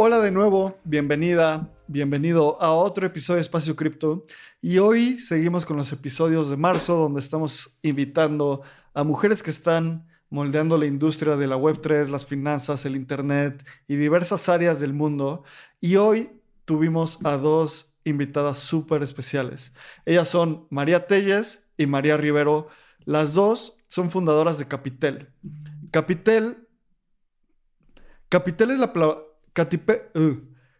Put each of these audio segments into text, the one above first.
Hola de nuevo, bienvenida, bienvenido a otro episodio de Espacio Cripto. Y hoy seguimos con los episodios de marzo, donde estamos invitando a mujeres que están moldeando la industria de la Web3, las finanzas, el Internet y diversas áreas del mundo. Y hoy tuvimos a dos invitadas súper especiales. Ellas son María Telles y María Rivero. Las dos son fundadoras de Capitel. Capitel, Capitel es la, Uh,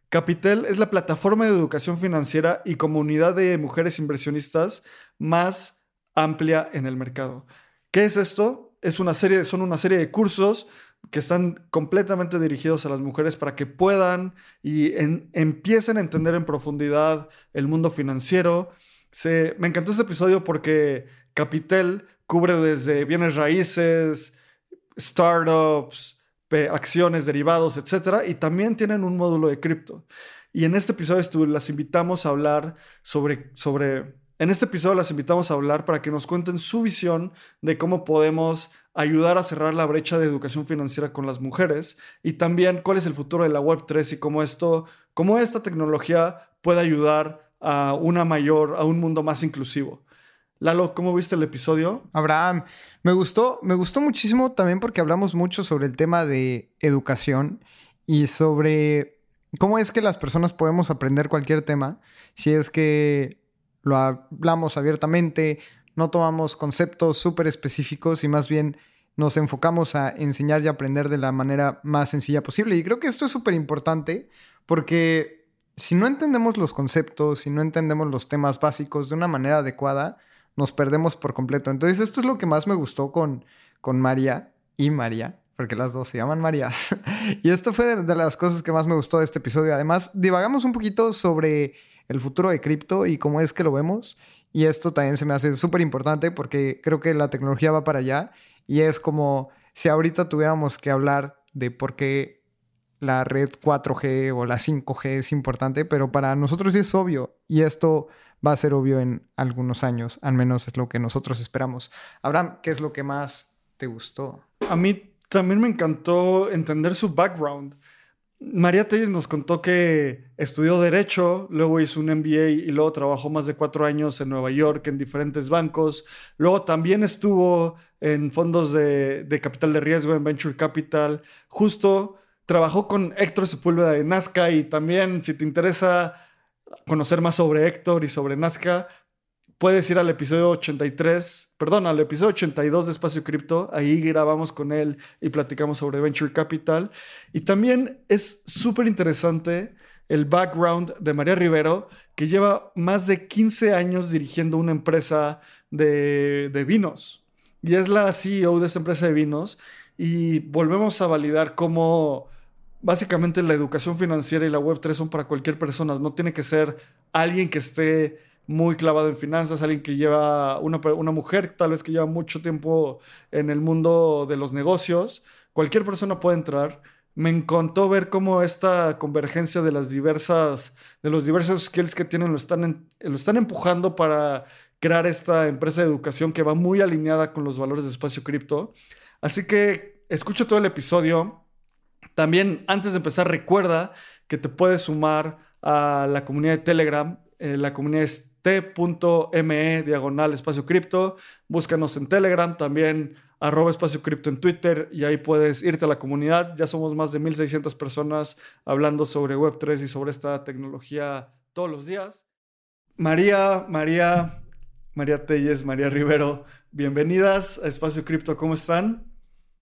Capitel es la plataforma de educación financiera y comunidad de mujeres inversionistas más amplia en el mercado. ¿Qué es esto? Es una serie, son una serie de cursos que están completamente dirigidos a las mujeres para que puedan y empiecen a entender en profundidad el mundo financiero. Se, me encantó este episodio porque Capitel cubre desde bienes raíces, startups, acciones, derivados, etcétera, y también tienen un módulo de cripto. Y en este episodio las invitamos a hablar sobre, sobre, en este episodio las invitamos a hablar para que nos cuenten su visión de cómo podemos ayudar a cerrar la brecha de educación financiera con las mujeres y también cuál es el futuro de la Web3 y cómo esto, cómo esta tecnología puede ayudar a una mayor, a un mundo más inclusivo. Lalo, ¿cómo viste el episodio? Abraham, me gustó, me gustó muchísimo también porque hablamos mucho sobre el tema de educación y sobre cómo es que las personas podemos aprender cualquier tema si es que lo hablamos abiertamente, no tomamos conceptos súper específicos y más bien nos enfocamos a enseñar y aprender de la manera más sencilla posible. Y creo que esto es súper importante porque si no entendemos los conceptos, si no entendemos los temas básicos de una manera adecuada, nos perdemos por completo. Entonces, esto es lo que más me gustó con, con María y María, porque las dos se llaman Marías. y esto fue de, las cosas que más me gustó de este episodio. Además, divagamos un poquito sobre el futuro de cripto y cómo es que lo vemos. Y esto también se me hace súper importante porque creo que la tecnología va para allá y es como si ahorita tuviéramos que hablar de por qué la red 4G o la 5G es importante, pero para nosotros sí es obvio y esto va a ser obvio en algunos años, al menos es lo que nosotros esperamos. Abraham, ¿qué es lo que más te gustó? A mí también me encantó entender su background. María Telles nos contó que estudió Derecho, luego hizo un MBA y luego trabajó más de cuatro años en Nueva York en diferentes bancos. Luego también estuvo en fondos de, de capital de riesgo, en Venture Capital. Justo trabajó con Héctor Sepúlveda de Nazca y también, si te interesa conocer más sobre Héctor y sobre Nazca, puedes ir al episodio 83, perdón, al episodio 82 de Espacio Cripto. Ahí grabamos con él y platicamos sobre Venture Capital. Y también es súper interesante el background de María Rivero, que lleva más de 15 años dirigiendo una empresa de, vinos. Y es la CEO de esta empresa de vinos. Y volvemos a validar cómo básicamente la educación financiera y la Web3 son para cualquier persona. No tiene que ser alguien que esté muy clavado en finanzas, alguien que lleva, una, una mujer tal vez que lleva mucho tiempo en el mundo de los negocios, cualquier persona puede entrar. Me encantó ver cómo esta convergencia de las diversas, de los diversos skills que tienen lo están, lo están empujando para crear esta empresa de educación que va muy alineada con los valores de espacio cripto. Así que escucha todo el episodio. También antes de empezar recuerda que te puedes sumar a la comunidad de Telegram. Eh, la comunidad es t.me diagonal espacio cripto. Búscanos en Telegram, también arroba espacio cripto en Twitter y ahí puedes irte a la comunidad. Ya somos más de 1600 personas hablando sobre Web3 y sobre esta tecnología todos los días. María, María, María Telles, María Rivero, bienvenidas a Espacio Cripto, ¿cómo están?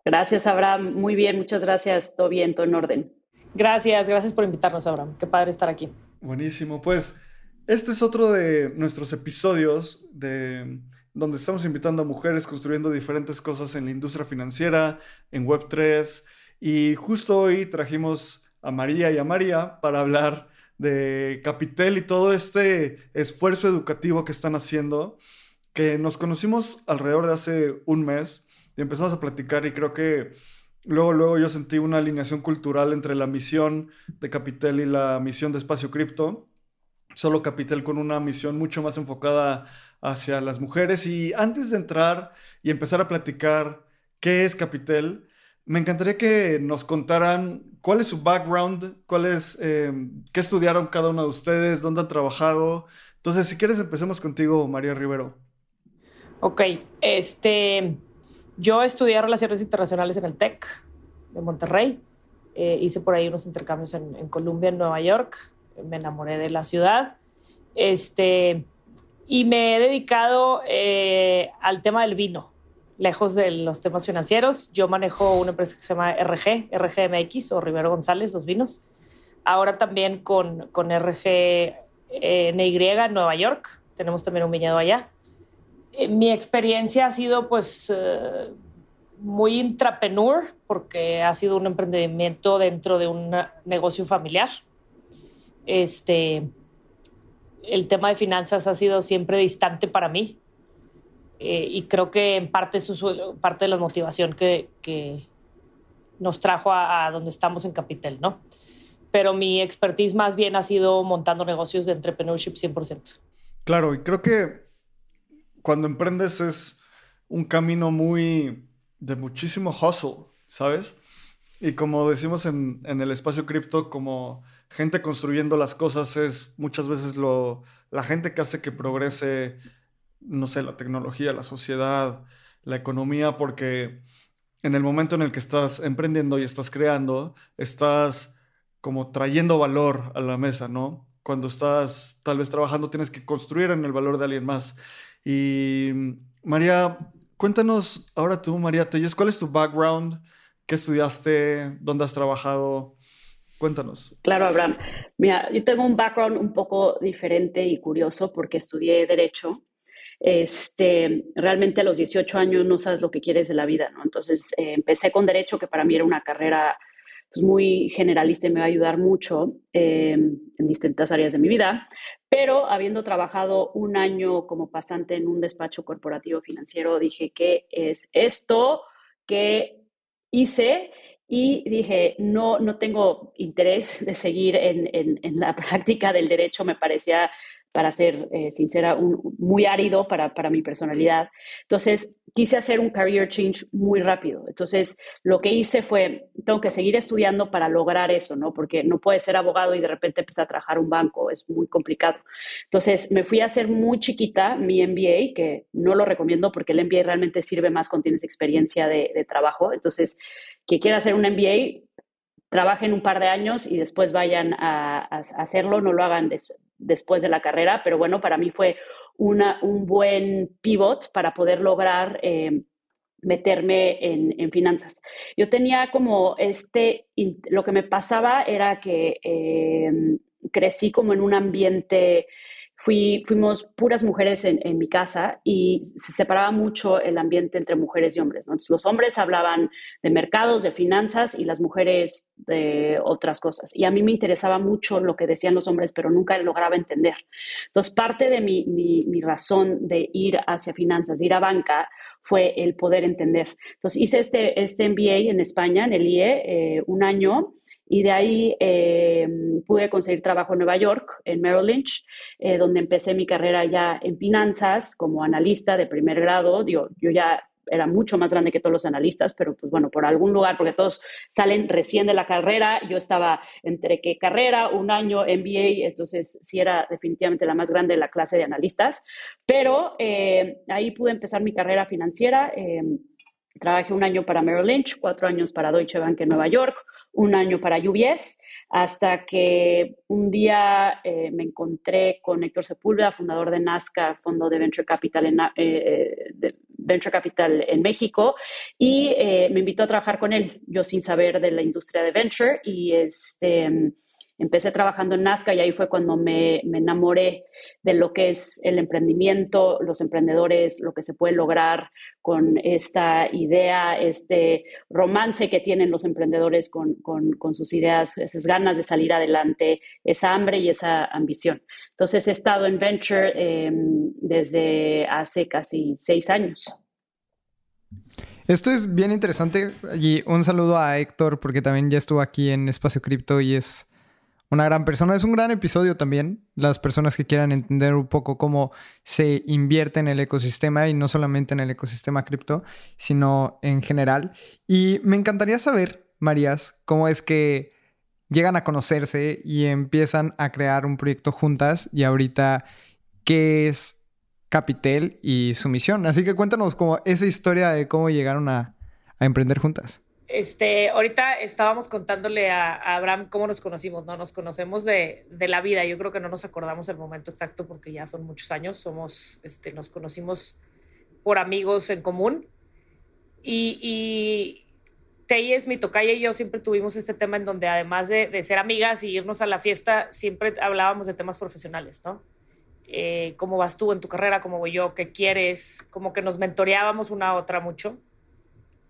Gracias, Abraham. Muy bien, muchas gracias. Todo bien, todo en orden. Gracias, gracias por invitarnos, Abraham. Qué padre estar aquí. Buenísimo. Pues este es otro de nuestros episodios de donde estamos invitando a mujeres construyendo diferentes cosas en la industria financiera, en Web3. Y justo hoy trajimos a María y a María para hablar de Capitel y todo este esfuerzo educativo que están haciendo, que nos conocimos alrededor de hace un mes y empezamos a platicar y creo que Luego, luego yo sentí una alineación cultural entre la misión de Capitel y la misión de Espacio Cripto. Solo Capitel con una misión mucho más enfocada hacia las mujeres. Y antes de entrar y empezar a platicar qué es Capitel, me encantaría que nos contaran cuál es su background, cuál es, eh, qué estudiaron cada uno de ustedes, dónde han trabajado. Entonces, si quieres, empecemos contigo, María Rivero. Ok, este, yo estudié Relaciones Internacionales en el TEC de Monterrey. Eh, hice por ahí unos intercambios en, en, Colombia, en Nueva York. Me enamoré de la ciudad. Este, y me he dedicado eh, al tema del vino, lejos de los temas financieros. Yo manejo una empresa que se llama RG, RGMX o Rivero González, los vinos. Ahora también con, con RG NY en Nueva York. Tenemos también un viñedo allá. Eh, mi experiencia ha sido pues eh, muy intrapreneur porque ha sido un emprendimiento dentro de un negocio familiar. Este, el tema de finanzas ha sido siempre distante para mí eh, y creo que en parte es parte de la motivación que, que nos trajo a, a, donde estamos en Capital, ¿no? Pero mi expertise más bien ha sido montando negocios de entrepreneurship 100%. Claro, y creo que cuando emprendes es un camino muy de muchísimo hustle, ¿sabes? Y como decimos en, en el espacio cripto, como gente construyendo las cosas es muchas veces lo, la gente que hace que progrese, no sé, la tecnología, la sociedad, la economía, porque en el momento en el que estás emprendiendo y estás creando, estás como trayendo valor a la mesa, ¿no? Cuando estás tal vez trabajando tienes que construir en el valor de alguien más. Y María, cuéntanos ahora tú, María Telles, ¿cuál es tu background? ¿Qué estudiaste? ¿Dónde has trabajado? Cuéntanos. Claro, Abraham. Mira, yo tengo un background un poco diferente y curioso porque estudié Derecho. Este, realmente a los 18 años no sabes lo que quieres de la vida, ¿no? Entonces eh, empecé con Derecho, que para mí era una carrera muy generalista y me va a ayudar mucho eh, en distintas áreas de mi vida. Pero habiendo trabajado un año como pasante en un despacho corporativo financiero, dije, ¿qué es esto que hice? Y dije, no, no tengo interés de seguir en, en la práctica del derecho, me parecía para ser eh, sincera, muy árido para, para, mi personalidad. Entonces, quise hacer un career change muy rápido. Entonces, lo que hice fue, tengo que seguir estudiando para lograr eso, ¿no? Porque no puedes ser abogado y de repente empezar a trabajar un banco, es muy complicado. Entonces, me fui a hacer muy chiquita mi MBA, que no lo recomiendo porque el MBA realmente sirve más cuando tienes experiencia de, trabajo. Entonces, quien quiera hacer un MBA, trabajen un par de años y después vayan a, a hacerlo, no lo hagan después de la carrera, pero bueno, para mí fue una, un buen pivot para poder lograr eh, meterme en, finanzas. Yo tenía como este, lo que me pasaba era que eh, crecí como en un ambiente fui, fuimos puras mujeres en, en, mi casa y se separaba mucho el ambiente entre mujeres y hombres. Entonces, los hombres hablaban de mercados, de finanzas y las mujeres de otras cosas. Y a mí me interesaba mucho lo que decían los hombres, pero nunca lograba entender. Entonces, parte de mi, mi, mi razón de ir hacia finanzas, de ir a banca, fue el poder entender. Entonces, hice este, este MBA en España, en el IE, eh, un año y de ahí eh, pude conseguir trabajo en Nueva York, en Merrill Lynch, eh, donde empecé mi carrera ya en finanzas como analista de primer grado. yo ya era mucho más grande que todos los analistas, pero pues bueno, por algún lugar, porque todos salen recién de la carrera, yo estaba entre qué carrera, un año MBA, entonces sí era definitivamente la más grande de la clase de analistas, pero eh, ahí pude empezar mi carrera financiera. Trabajé un año para Merrill Lynch, cuatro años para Deutsche Bank en Nueva York, un año para UBS, hasta que un día eh, me encontré con Héctor Sepúlveda, fundador de Nazca, Fondo de Venture Capital en, eh, Venture Capital en México, y eh, me invitó a trabajar con él, yo sin saber de la industria de venture, y este empecé trabajando en Nazca y ahí fue cuando me, enamoré de lo que es el emprendimiento, los emprendedores, lo que se puede lograr con esta idea, este romance que tienen los emprendedores con, sus ideas, esas ganas de salir adelante, esa hambre y esa ambición. Entonces he estado en Venture em, desde hace casi seis años. Esto es bien interesante y un saludo a Héctor porque también ya estuvo aquí en Espacio Cripto y es una gran persona. Es un gran episodio también. Las personas que quieran entender un poco cómo se invierte en el ecosistema y no solamente en el ecosistema cripto, sino en general. Y me encantaría saber, Marías, cómo es que llegan a conocerse y empiezan a crear un proyecto juntas y ahorita qué es Capitel y su misión. Así que cuéntanos como esa historia de cómo llegaron a, a emprender juntas. Este, ahorita estábamos contándole a, Abraham cómo nos conocimos, ¿no? Nos conocemos de, de, la vida. Yo creo que no nos acordamos el momento exacto porque ya son muchos años. Somos, este, nos conocimos por amigos en común. Y, y Teyes, mi tocaya y yo siempre tuvimos este tema en donde además de, de, ser amigas y irnos a la fiesta, siempre hablábamos de temas profesionales, ¿no? Eh, ¿Cómo vas tú en tu carrera? ¿Cómo voy yo? ¿Qué quieres? Como que nos mentoreábamos una a otra mucho.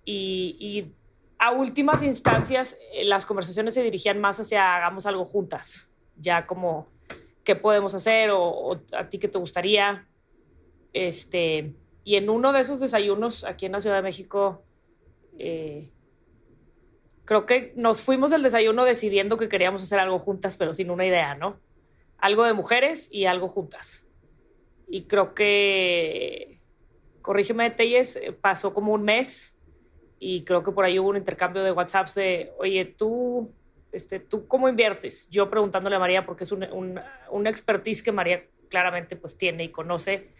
Y a últimas instancias, eh, las conversaciones se dirigían más hacia hagamos algo juntas, ya como qué podemos hacer o, a ti qué te gustaría. Este, y en uno de esos desayunos aquí en la Ciudad de México, eh, creo que nos fuimos del desayuno decidiendo que queríamos hacer algo juntas, pero sin una idea, ¿no? Algo de mujeres y algo juntas. Y creo que, corrígeme, Telles, eh, pasó como un mes y creo que por ahí hubo un intercambio de WhatsApps de, oye, tú, este, ¿tú cómo inviertes? Yo preguntándole a María, porque es un, un, expertise que María claramente pues tiene y conoce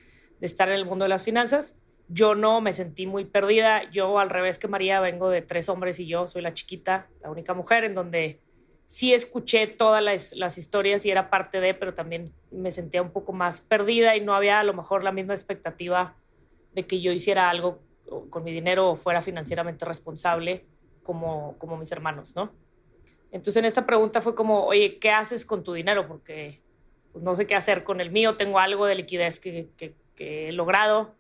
de estar en el mundo de las finanzas. Yo no me sentí muy perdida. Yo, al revés que María, vengo de tres hombres y yo soy la chiquita, la única mujer, en donde sí escuché todas las, las, historias y era parte de, pero también me sentía un poco más perdida y no había a lo mejor la misma expectativa de que yo hiciera algo con mi dinero fuera financieramente responsable como, como mis hermanos, ¿no? Entonces en esta pregunta fue como, oye, ¿qué haces con tu dinero? Porque pues, no sé qué hacer con el mío, tengo algo de liquidez que, que, he logrado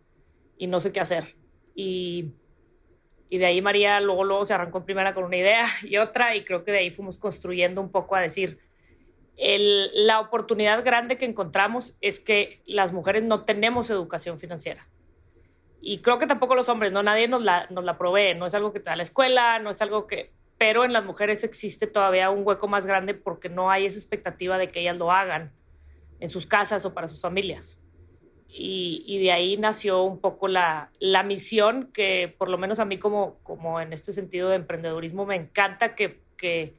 y no sé qué hacer. Y, y, de ahí María luego, luego se arrancó en primera con una idea y otra y creo que de ahí fuimos construyendo un poco a decir, el, la oportunidad grande que encontramos es que las mujeres no tenemos educación financiera y creo que tampoco los hombres, no nadie nos la, nos la provee, no es algo que te da la escuela, no es algo que, pero en las mujeres existe todavía un hueco más grande porque no hay esa expectativa de que ellas lo hagan en sus casas o para sus familias. Y, y de ahí nació un poco la, la, misión que por lo menos a mí como, como en este sentido de emprendedurismo me encanta que, que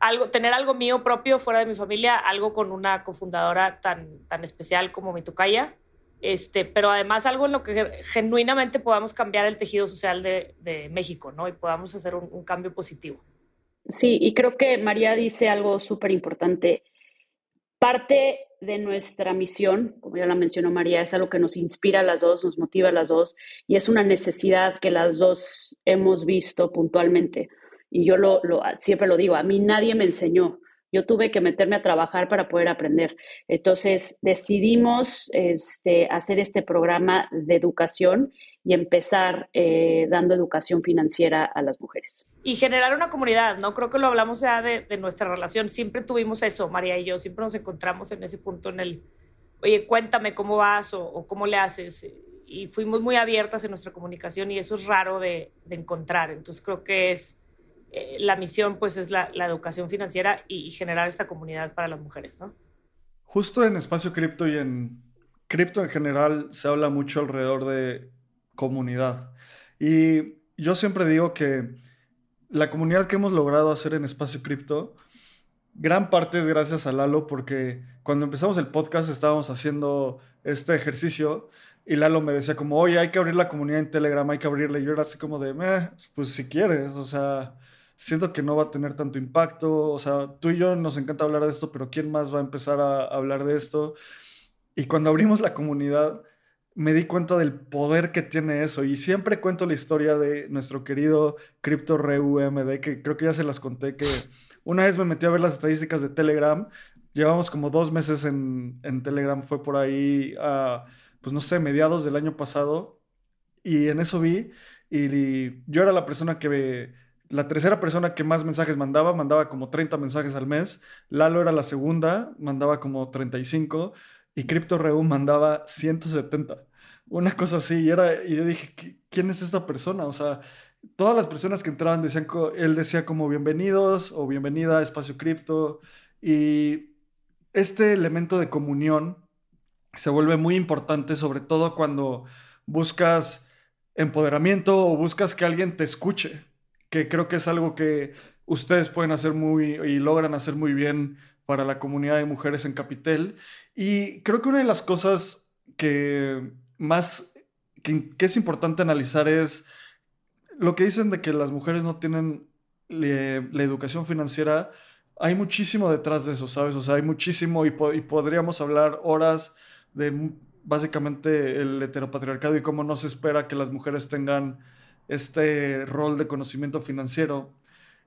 algo, tener algo mío propio fuera de mi familia, algo con una cofundadora tan, tan especial como mi tocaya este, pero además algo en lo que genuinamente podamos cambiar el tejido social de, de México, ¿no? Y podamos hacer un, un, cambio positivo. Sí, y creo que María dice algo súper importante. Parte de nuestra misión, como ya la mencionó María, es algo que nos inspira a las dos, nos motiva a las dos, y es una necesidad que las dos hemos visto puntualmente. Y yo lo, lo, siempre lo digo, a mí nadie me enseñó yo tuve que meterme a trabajar para poder aprender. Entonces decidimos este, hacer este programa de educación y empezar eh, dando educación financiera a las mujeres. Y generar una comunidad, ¿no? Creo que lo hablamos ya de, nuestra relación. Siempre tuvimos eso, María y yo, siempre nos encontramos en ese punto en el, oye, cuéntame cómo vas o, cómo le haces. Y fuimos muy abiertas en nuestra comunicación y eso es raro de, encontrar. Entonces creo que es, eh, la misión pues es la, educación financiera y, y generar esta comunidad para las mujeres, ¿no? Justo en Espacio Cripto y en cripto en general se habla mucho alrededor de comunidad. Y yo siempre digo que la comunidad que hemos logrado hacer en Espacio Cripto, gran parte es gracias a Lalo, porque cuando empezamos el podcast estábamos haciendo este ejercicio y Lalo me decía como, oye, hay que abrir la comunidad en Telegram, hay que abrirla. Y yo era así como de, pues si quieres, o sea, siento que no va a tener tanto impacto. O sea, tú y yo nos encanta hablar de esto, pero ¿quién más va a empezar a hablar de esto? Y cuando abrimos la comunidad, me di cuenta del poder que tiene eso. Y siempre cuento la historia de nuestro querido Crypto RUMD, que creo que ya se las conté, que una vez me metí a ver las estadísticas de Telegram. Llevamos como dos meses en, Telegram, fue por ahí, a, pues no sé, mediados del año pasado. Y en eso vi, y, yo era la persona que... La tercera persona que más mensajes mandaba, mandaba como 30 mensajes al mes. Lalo era la segunda, mandaba como 35 y Crypto Reum mandaba 170. Una cosa así, y, era, y yo dije, ¿quién es esta persona? O sea, todas las personas que entraban decían, él decía como bienvenidos o bienvenida a Espacio Cripto, y este elemento de comunión se vuelve muy importante, sobre todo cuando buscas empoderamiento o buscas que alguien te escuche, que creo que es algo que ustedes pueden hacer muy y logran hacer muy bien para la comunidad de mujeres en Capitel. Y creo que una de las cosas que más, que, es importante analizar es lo que dicen de que las mujeres no tienen la educación financiera. Hay muchísimo detrás de eso, ¿sabes? O sea, hay muchísimo y, podríamos hablar horas de básicamente el heteropatriarcado y cómo no se espera que las mujeres tengan este rol de conocimiento financiero.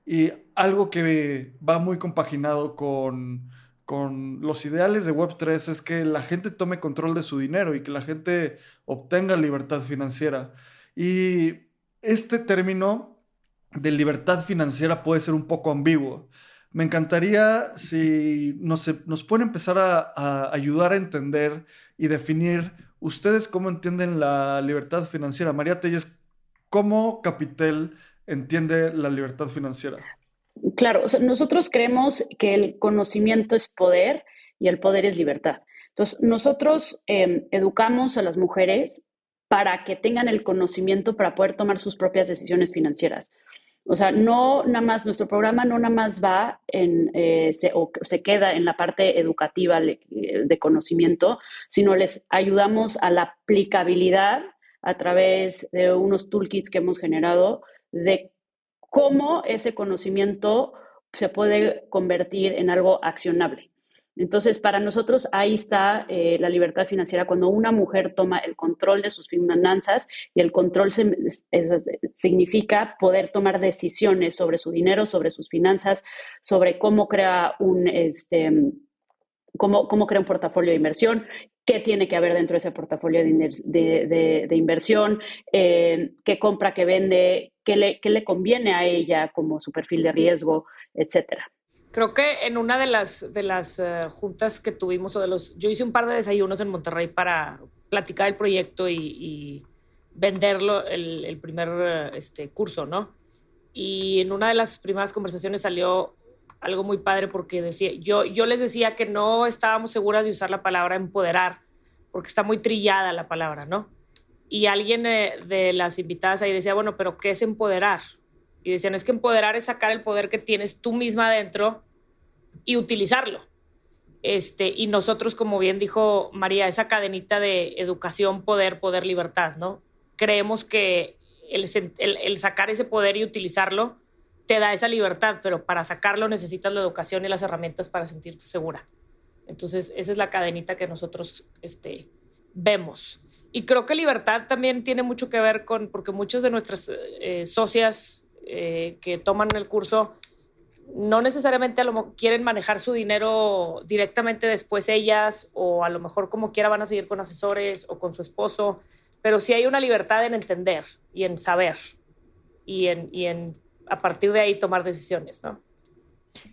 Y algo que va muy compaginado con, con los ideales de Web3 es que la gente tome control de su dinero y que la gente obtenga libertad financiera. Y este término de libertad financiera puede ser un poco ambiguo. Me encantaría si nos, nos pueden empezar a, a, ayudar a entender y definir ustedes cómo entienden la libertad financiera. María Telles, ¿cómo Capitel entiende la libertad financiera? Claro, nosotros creemos que el conocimiento es poder y el poder es libertad. Entonces, nosotros em, educamos a las mujeres para que tengan el conocimiento para poder tomar sus propias decisiones financieras. O sea, no nada más, nuestro programa no nada más va en, eh, se, o se queda en la parte educativa de conocimiento, sino les ayudamos a la aplicabilidad a través de unos toolkits que hemos generado de cómo ese conocimiento se puede convertir en algo accionable. Entonces, para nosotros ahí está eh, la libertad financiera cuando una mujer toma el control de sus finanzas y el control significa poder tomar decisiones sobre su dinero, sobre sus finanzas, sobre cómo crea un, este, cómo, cómo crea un portafolio de inversión, qué tiene que haber dentro de ese portafolio de, inversión, eh, qué compra, qué vende, qué le, qué le conviene a ella como su perfil de riesgo, etcétera. Creo que en una de las, de las eh, juntas que tuvimos, o de los, yo hice un par de desayunos en Monterrey para platicar el proyecto y, venderlo el, el primer eh, este, curso, ¿no? Y en una de las primeras conversaciones salió algo muy padre porque decía, yo, yo les decía que no estábamos seguras de usar la palabra empoderar, porque está muy trillada la palabra, ¿no? Y alguien eh, de las invitadas ahí decía, bueno, pero ¿qué es empoderar? Y decían, es que empoderar es sacar el poder que tienes tú misma adentro y utilizarlo. Este, y nosotros, como bien dijo María, esa cadenita de educación, poder, poder, libertad, ¿no? Creemos que el, el sacar ese poder y utilizarlo te da esa libertad, pero para sacarlo necesitas la educación y las herramientas para sentirte segura. Entonces, esa es la cadenita que nosotros este, vemos. Y creo que libertad también tiene mucho que ver con, porque muchas de nuestras eh, socias eh, que toman el curso no necesariamente a lo quieren manejar su dinero directamente después ellas o a lo mejor como quiera van a seguir con asesores o con su esposo, pero sí hay una libertad en entender y en saber y en, y en a partir de ahí tomar decisiones, ¿no?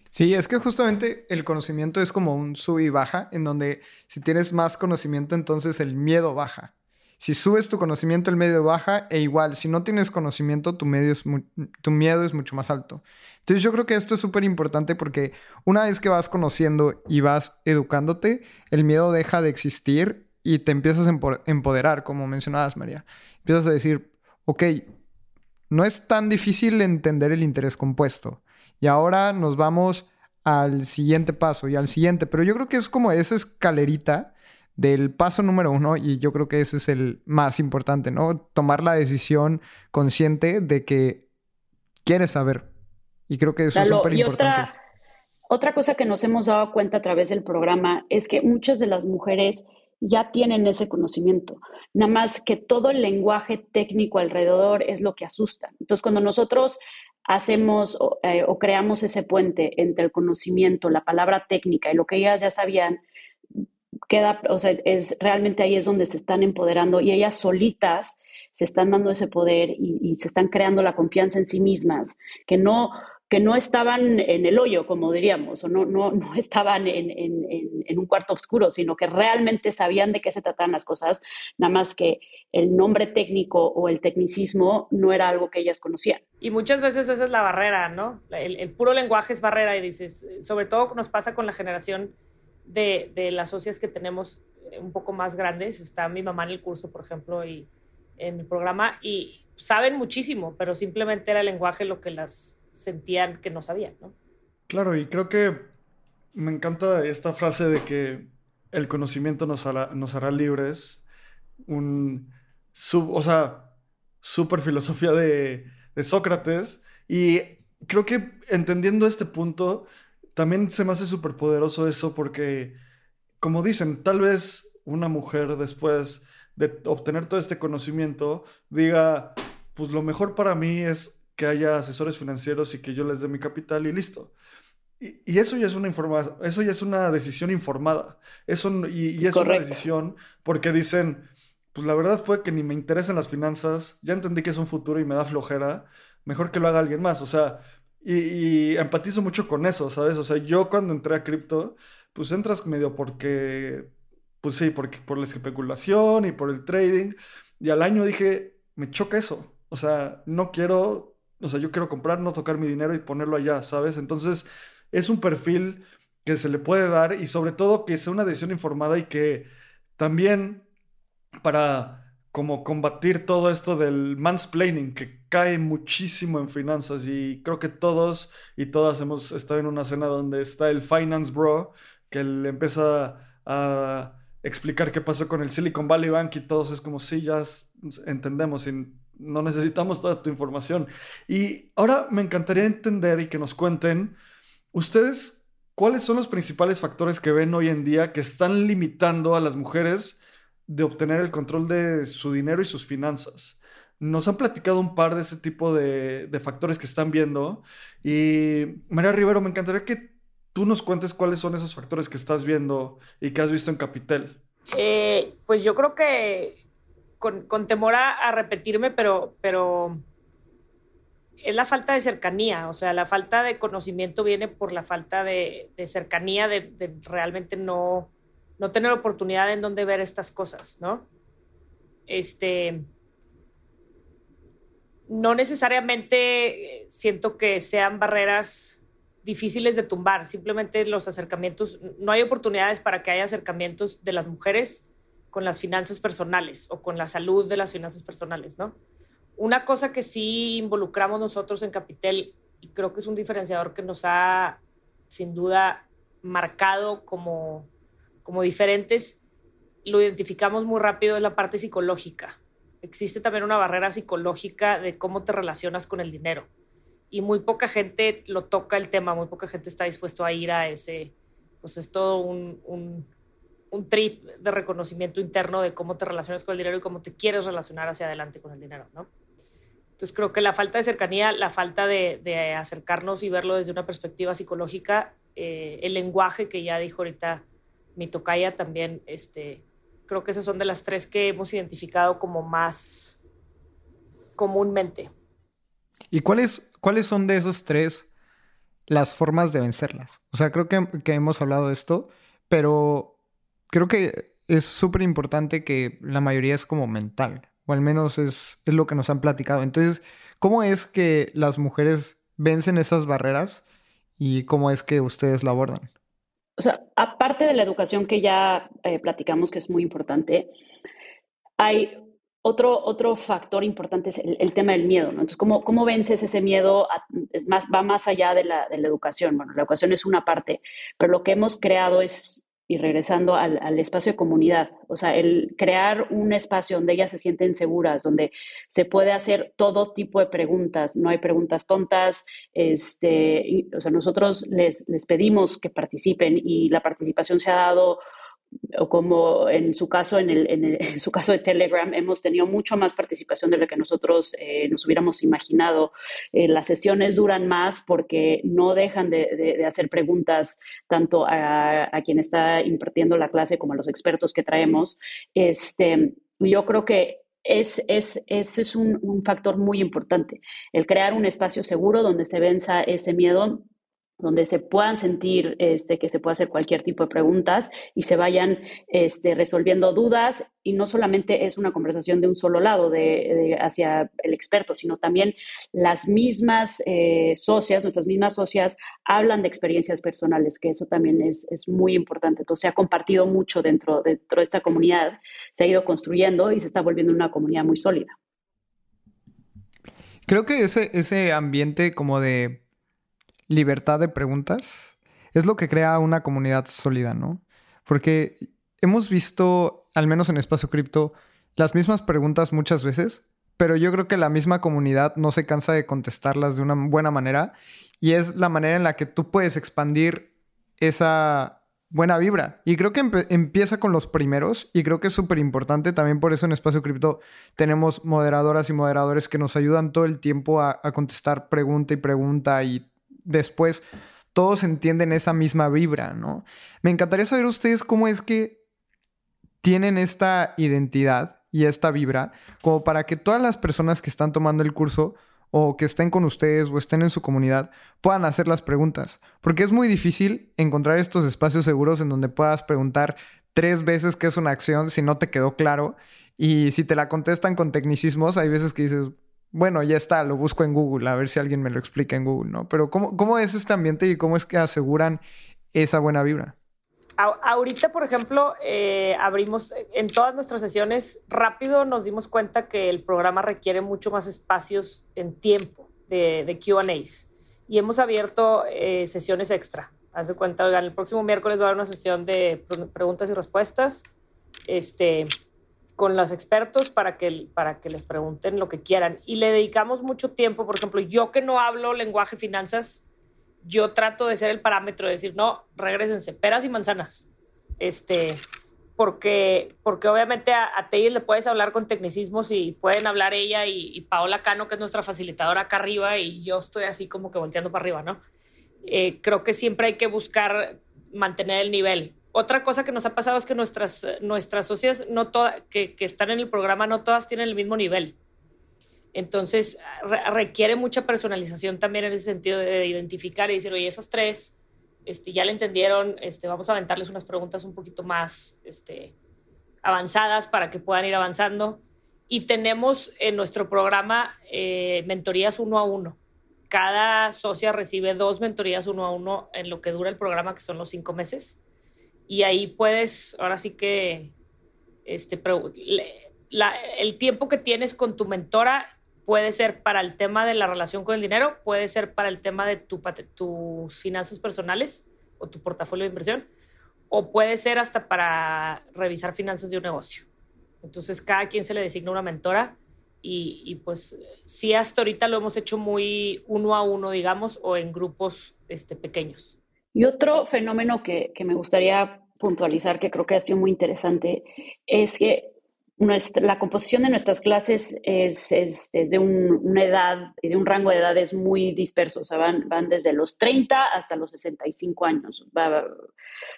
Sí, es que justamente el conocimiento es como un sub y baja, en donde si tienes más conocimiento, entonces el miedo baja. Si subes tu conocimiento, el medio baja, e igual, si no tienes conocimiento, tu, es tu miedo es mucho más alto. Entonces yo creo que esto es súper importante porque una vez que vas conociendo y vas educándote, el miedo deja de existir y te empiezas a empoderar, como mencionabas, María. Empiezas a decir, ok, no es tan difícil entender el interés compuesto. Y ahora nos vamos al siguiente paso y al siguiente, pero yo creo que es como esa escalerita del paso número uno, y yo creo que ese es el más importante, ¿no? Tomar la decisión consciente de que quieres saber. Y creo que eso es súper importante. Otra, otra cosa que nos hemos dado cuenta a través del programa es que muchas de las mujeres ya tienen ese conocimiento, nada más que todo el lenguaje técnico alrededor es lo que asusta. Entonces, cuando nosotros hacemos o, eh, o creamos ese puente entre el conocimiento, la palabra técnica y lo que ellas ya sabían, queda, o sea, es realmente ahí es donde se están empoderando y ellas solitas se están dando ese poder y, se están creando la confianza en sí mismas, que no, que no estaban en el hoyo, como diríamos, o no, no, no estaban en, en, un cuarto oscuro, sino que realmente sabían de qué se trataban las cosas, nada más que el nombre técnico o el tecnicismo no era algo que ellas conocían. Y muchas veces esa es la barrera, ¿no? El, el puro lenguaje es barrera y dices, sobre todo nos pasa con la generación de, las socias que tenemos eh, un poco más grandes. Está mi mamá en el curso, por ejemplo, y en el programa, y saben muchísimo, pero simplemente era el lenguaje lo que las sentían que no sabían, ¿no? Claro, y creo que me encanta esta frase de que el conocimiento nos hará, libres. Un sub, o sea, súper filosofía de, de Sócrates. Y creo que entendiendo este punto, también se me hace súper poderoso eso porque, como dicen, tal vez una mujer después de obtener todo este conocimiento diga, pues lo mejor para mí es que haya asesores financieros y que yo les dé mi capital y listo. Y, eso ya es una eso ya es una decisión informada. Eso, y, es una decisión porque dicen, pues la verdad puede que ni me interesen las finanzas, ya entendí que es un futuro y me da flojera, mejor que lo haga alguien más. O sea, y, empatizo mucho con eso, ¿sabes? O sea, yo cuando entré a cripto, pues entras medio porque, pues sí, porque, por la especulación y por el trading. Y al año dije, me choca eso. O sea, no quiero, o sea, yo quiero comprar, no tocar mi dinero y ponerlo allá, ¿sabes? Entonces, es un perfil que se le puede dar y sobre todo que sea una decisión informada y que también para como combatir todo esto del mansplaining que cae muchísimo en finanzas y creo que todos y todas hemos estado en una cena donde está el finance bro que le empieza a explicar qué pasó con el Silicon Valley Bank y todos es como sí, ya entendemos no necesitamos toda tu información. Y ahora me encantaría entender y que nos cuenten ustedes cuáles son los principales factores que ven hoy en día que están limitando a las mujeres de obtener el control de su dinero y sus finanzas. Nos han platicado un par de ese tipo de, factores que están viendo. Y María Rivero, me encantaría que tú nos cuentes cuáles son esos factores que estás viendo y que has visto en Capitel. Eh, pues yo creo que con, temor a, repetirme, pero, pero es la falta de cercanía, o sea, la falta de conocimiento viene por la falta de, cercanía, de, realmente no, no tener oportunidad en donde ver estas cosas, ¿no? Este, no necesariamente eh, siento que sean barreras difíciles de tumbar, simplemente los acercamientos, no hay oportunidades para que haya acercamientos de las mujeres con las finanzas personales o con la salud de las finanzas personales, ¿no? Una cosa que sí involucramos nosotros en Capitel, y creo que es un diferenciador que nos ha sin duda marcado como como diferentes, lo identificamos muy rápido en la parte psicológica. Existe también una barrera psicológica de cómo te relacionas con el dinero. Y muy poca gente lo toca el tema, muy poca gente está dispuesto a ir a ese, pues es todo un, un, un trip de reconocimiento interno de cómo te relacionas con el dinero y cómo te quieres relacionar hacia adelante con el dinero, ¿no? Entonces creo que la falta de cercanía, la falta de, acercarnos y verlo desde una perspectiva psicológica, eh, el lenguaje que ya dijo ahorita mi tocaya también, este, creo que esas son de las tres que hemos identificado como más comúnmente. ¿Y cuáles, cuáles son de esas tres las formas de vencerlas? O sea, creo que, que hemos hablado de esto, pero creo que es súper importante que la mayoría es como mental o al menos es, lo que nos han platicado. Entonces, ¿cómo es que las mujeres vencen esas barreras y cómo es que ustedes la abordan? O sea, aparte de la educación que ya eh, platicamos, que es muy importante, hay otro, otro factor importante, es el, tema del miedo. Entonces, ¿cómo, cómo vences ese miedo? es más, va más allá de la, de la educación. Bueno, la educación es una parte, pero lo que hemos creado es y regresando al, espacio de comunidad, o sea, el crear un espacio donde ellas se sienten seguras, donde se puede hacer todo tipo de preguntas, no hay preguntas tontas, este, o sea, nosotros les, les pedimos que participen y la participación se ha dado o como en su caso, en, el, en, su caso de Telegram, hemos tenido mucho más participación de lo que nosotros eh, nos hubiéramos imaginado. Eh, las sesiones duran más porque no dejan de, hacer preguntas tanto a, quien está impartiendo la clase como a los expertos que traemos. Este, yo creo que es, es, ese es un, un factor muy importante, el crear un espacio seguro donde se venza ese miedo donde se puedan sentir este, que se puede hacer cualquier tipo de preguntas y se vayan este, resolviendo dudas y no solamente es una conversación de un solo lado de, hacia el experto, sino también las mismas eh, socias, nuestras mismas socias hablan de experiencias personales, que eso también es, es, muy importante. Entonces se ha compartido mucho dentro, dentro de esta comunidad, se ha ido construyendo y se está volviendo una comunidad muy sólida. Creo que ese, ese ambiente como de libertad de preguntas es lo que crea una comunidad sólida, ¿no? Porque hemos visto, al menos en Espacio Cripto, las mismas preguntas muchas veces, pero yo creo que la misma comunidad no se cansa de contestarlas de una buena manera y es la manera en la que tú puedes expandir esa buena vibra. Y creo que empieza con los primeros y creo que es súper importante. También por eso en Espacio Cripto tenemos moderadoras y moderadores que nos ayudan todo el tiempo a, a contestar pregunta y pregunta y después todos entienden esa misma vibra, ¿no? Me encantaría saber ustedes cómo es que tienen esta identidad y esta vibra como para que todas las personas que están tomando el curso o que estén con ustedes o estén en su comunidad puedan hacer las preguntas. Porque es muy difícil encontrar estos espacios seguros en donde puedas preguntar tres veces qué es una acción si no te quedó claro. Y si te la contestan con tecnicismos, hay veces que dices, bueno, ya está, lo busco en Google, a ver si alguien me lo explica en Google, ¿no? Pero ¿cómo, cómo es este ambiente y cómo es que aseguran esa buena vibra? ahorita, por ejemplo, eh, abrimos en todas nuestras sesiones, rápido nos dimos cuenta que el programa requiere mucho más espacios en tiempo de, de QAs. Y hemos abierto eh, sesiones extra. Haz de cuenta, oigan, el próximo miércoles va a haber una sesión de preguntas y respuestas. Este, con los expertos para que, para que les pregunten lo que quieran. Y le dedicamos mucho tiempo, por ejemplo, yo que no hablo lenguaje finanzas, yo trato de ser el parámetro, de decir, no, regresense, peras y manzanas. Este, porque, porque obviamente a, a le puedes hablar con tecnicismos y pueden hablar ella y, Paola Cano, que es nuestra facilitadora acá arriba, y yo estoy así como que volteando para arriba, ¿no? Eh, creo que siempre hay que buscar mantener el nivel otra cosa que nos ha pasado es que nuestras, nuestras socias no que, que, están en el programa no todas tienen el mismo nivel. Entonces requiere mucha personalización también en ese sentido de identificar y decir, oye, esas tres este, ya le entendieron, este, vamos a aventarles unas preguntas un poquito más este, avanzadas para que puedan ir avanzando. Y tenemos en nuestro programa eh, mentorías uno a uno. Cada socia recibe dos mentorías uno a uno en lo que dura el programa, que son los cinco meses y ahí puedes, ahora sí que, este, el tiempo que tienes con tu mentora puede ser para el tema de la relación con el dinero, puede ser para el tema de tu, tus finanzas personales o tu portafolio de inversión, o puede ser hasta para revisar finanzas de un negocio. Entonces, cada quien se le designa una mentora y, y, pues sí, hasta ahorita lo hemos hecho muy uno a uno, digamos, o en grupos este, pequeños. Y otro fenómeno que, que me gustaría puntualizar, que creo que ha sido muy interesante, es que la composición de nuestras clases es, es, de una edad y de un rango de edades muy disperso, o sea, van, van desde los 30 hasta los 65 años.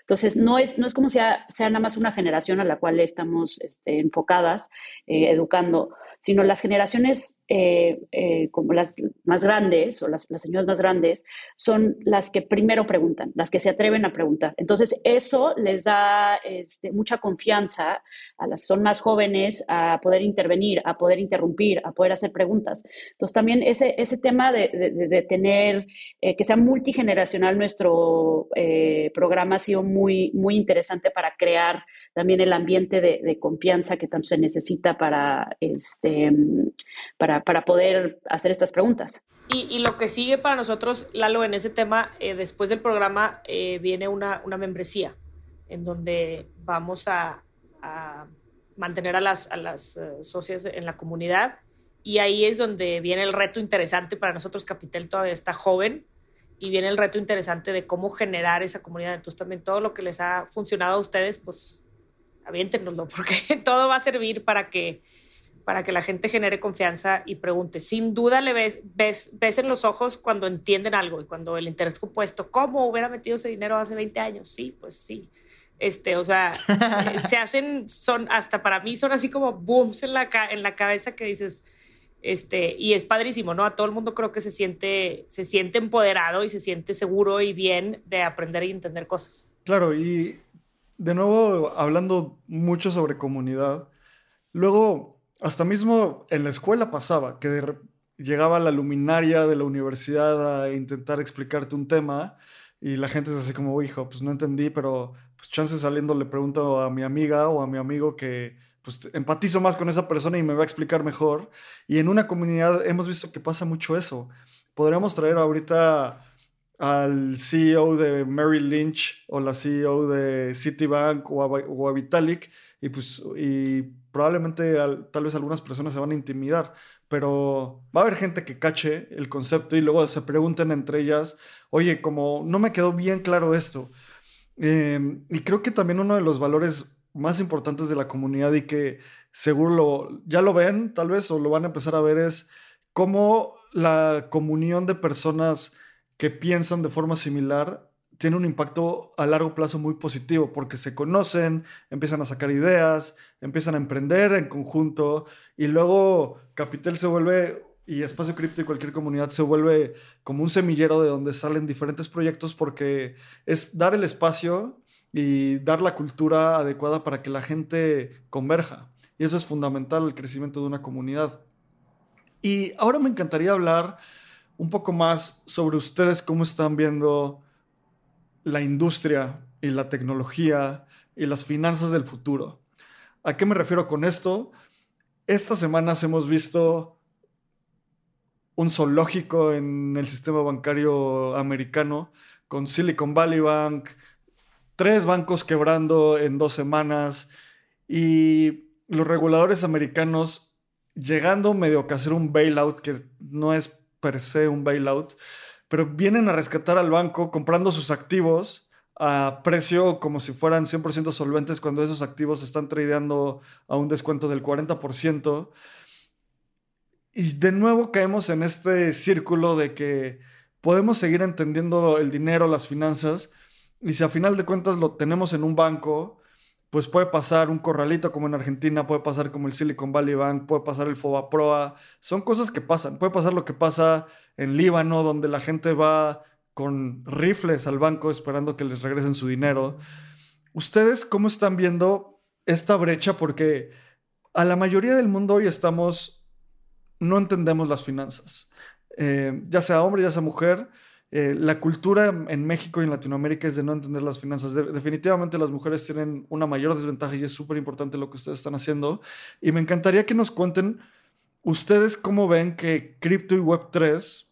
Entonces, no es, no es como sea, sea nada más una generación a la cual estamos este, enfocadas, eh, educando, sino las generaciones eh, eh, como las más grandes o las, las, señoras más grandes son las que primero preguntan, las que se atreven a preguntar. Entonces, eso les da este, mucha confianza a las que son más jóvenes a poder intervenir, a poder interrumpir, a poder hacer preguntas. Entonces, también ese, ese tema de, de, tener, eh, que sea multigeneracional nuestro programa ha sido muy, muy interesante para crear también el ambiente de, confianza que tanto se necesita para, este, para, para poder hacer estas preguntas. Y, y, lo que sigue para nosotros, Lalo, en ese tema, eh, después del programa eh, viene una, una, membresía en donde vamos a, a mantener a las, a las uh, socias en la comunidad y ahí es donde viene el reto interesante para nosotros. Capitel todavía está joven y viene el reto interesante de cómo generar esa comunidad. Entonces también todo lo que les ha funcionado a ustedes, pues aviéntenoslo, porque todo va a servir para que, para que la gente genere confianza y pregunte. Sin duda le ves, ves, ves en los ojos cuando entienden algo y cuando el interés compuesto, ¿cómo hubiera metido ese dinero hace 20 años? Sí, pues sí. Este, o sea, eh, se hacen, son, hasta para mí son así como booms en la, en la cabeza que dices, este, y es padrísimo, ¿no? A todo el mundo creo que se siente, se siente empoderado y se siente seguro y bien de aprender y entender cosas. Claro, y de nuevo, hablando mucho sobre comunidad, luego, hasta mismo en la escuela pasaba que llegaba la luminaria de la universidad a intentar explicarte un tema y la gente es así como, hijo, pues no entendí, pero pues chance saliendo le pregunto a mi amiga o a mi amigo que pues empatizo más con esa persona y me va a explicar mejor. Y en una comunidad hemos visto que pasa mucho eso. Podríamos traer ahorita al CEO de Merrill Lynch o la CEO de Citibank o a, Vitalik y pues y probablemente tal vez algunas personas se van a intimidar, pero va a haber gente que cache el concepto y luego se pregunten entre ellas, oye, como no me quedó bien claro esto. Em, y creo que también uno de los valores más importantes de la comunidad y que seguro ya lo ven tal vez o lo van a empezar a ver es cómo la comunión de personas que piensan de forma similar tiene un impacto a largo plazo muy positivo porque se conocen, empiezan a sacar ideas, empiezan a emprender en conjunto y luego Capital se vuelve y Espacio Cripto y cualquier comunidad se vuelve como un semillero de donde salen diferentes proyectos porque es dar el espacio y dar la cultura adecuada para que la gente converja. Y eso es fundamental, el crecimiento de una comunidad. Y ahora me encantaría hablar un poco más sobre ustedes, cómo están viendo la industria y la tecnología y las finanzas del futuro. ¿A qué me refiero con esto? Estas semanas hemos visto un zoológico en el sistema bancario americano con Silicon Valley Bank, tres bancos quebrando en dos semanas y los reguladores americanos llegando medio que a hacer un bailout que no es per se un bailout, pero vienen a rescatar al banco comprando sus activos a precio como si fueran 100% solventes cuando esos activos están tradeando a un descuento del 40%. Y de nuevo caemos en este círculo de que podemos seguir entendiendo el dinero, las finanzas, y si a final de cuentas lo tenemos en un banco, pues puede pasar un corralito como en Argentina, puede pasar como el Silicon Valley Bank, puede pasar el Fobaproa. Son cosas que pasan. Puede pasar lo que pasa en Líbano, donde la gente va con rifles al banco esperando que les regresen su dinero. ¿Ustedes cómo están viendo esta brecha? Porque a la mayoría del mundo hoy estamos, no entendemos las finanzas. Eh, ya sea hombre, ya sea mujer, eh, la cultura en México y en Latinoamérica es de no entender las finanzas. definitivamente las mujeres tienen una mayor desventaja y es súper importante lo que ustedes están haciendo. Y me encantaría que nos cuenten ustedes cómo ven que cripto y Web3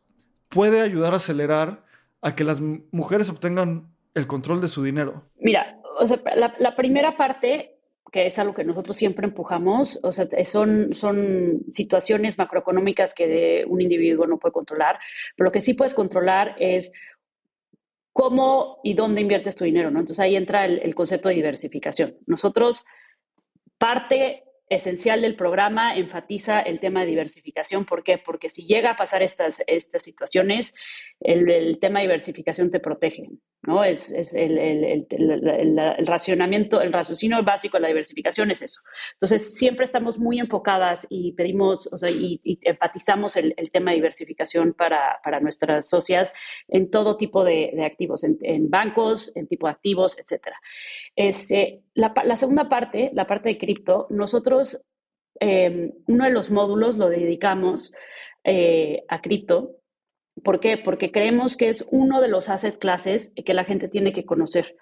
puede ayudar a acelerar a que las mujeres obtengan el control de su dinero. Mira, la, la primera parte que es algo que nosotros siempre empujamos, o sea, son, son situaciones macroeconómicas que un individuo no puede controlar, pero lo que sí puedes controlar es cómo y dónde inviertes tu dinero, ¿no? Entonces ahí entra el, concepto de diversificación. Nosotros, parte esencial del programa enfatiza el tema de diversificación. ¿Por qué? Porque si llega a pasar estas, estas situaciones, el, tema de diversificación te protege, ¿no? Es, es el, el, el, racionamiento, el raciocinio básico de la diversificación es eso. Entonces, siempre estamos muy enfocadas y pedimos, o sea, y, enfatizamos el, tema de diversificación para, para, nuestras socias en todo tipo de, de activos, en, en, bancos, en tipo de activos, etcétera. Este, la, la segunda parte, la parte de cripto, nosotros, eh, uno de los módulos lo dedicamos eh, a cripto. ¿Por qué? Porque creemos que es uno de los asset classes que la gente tiene que conocer.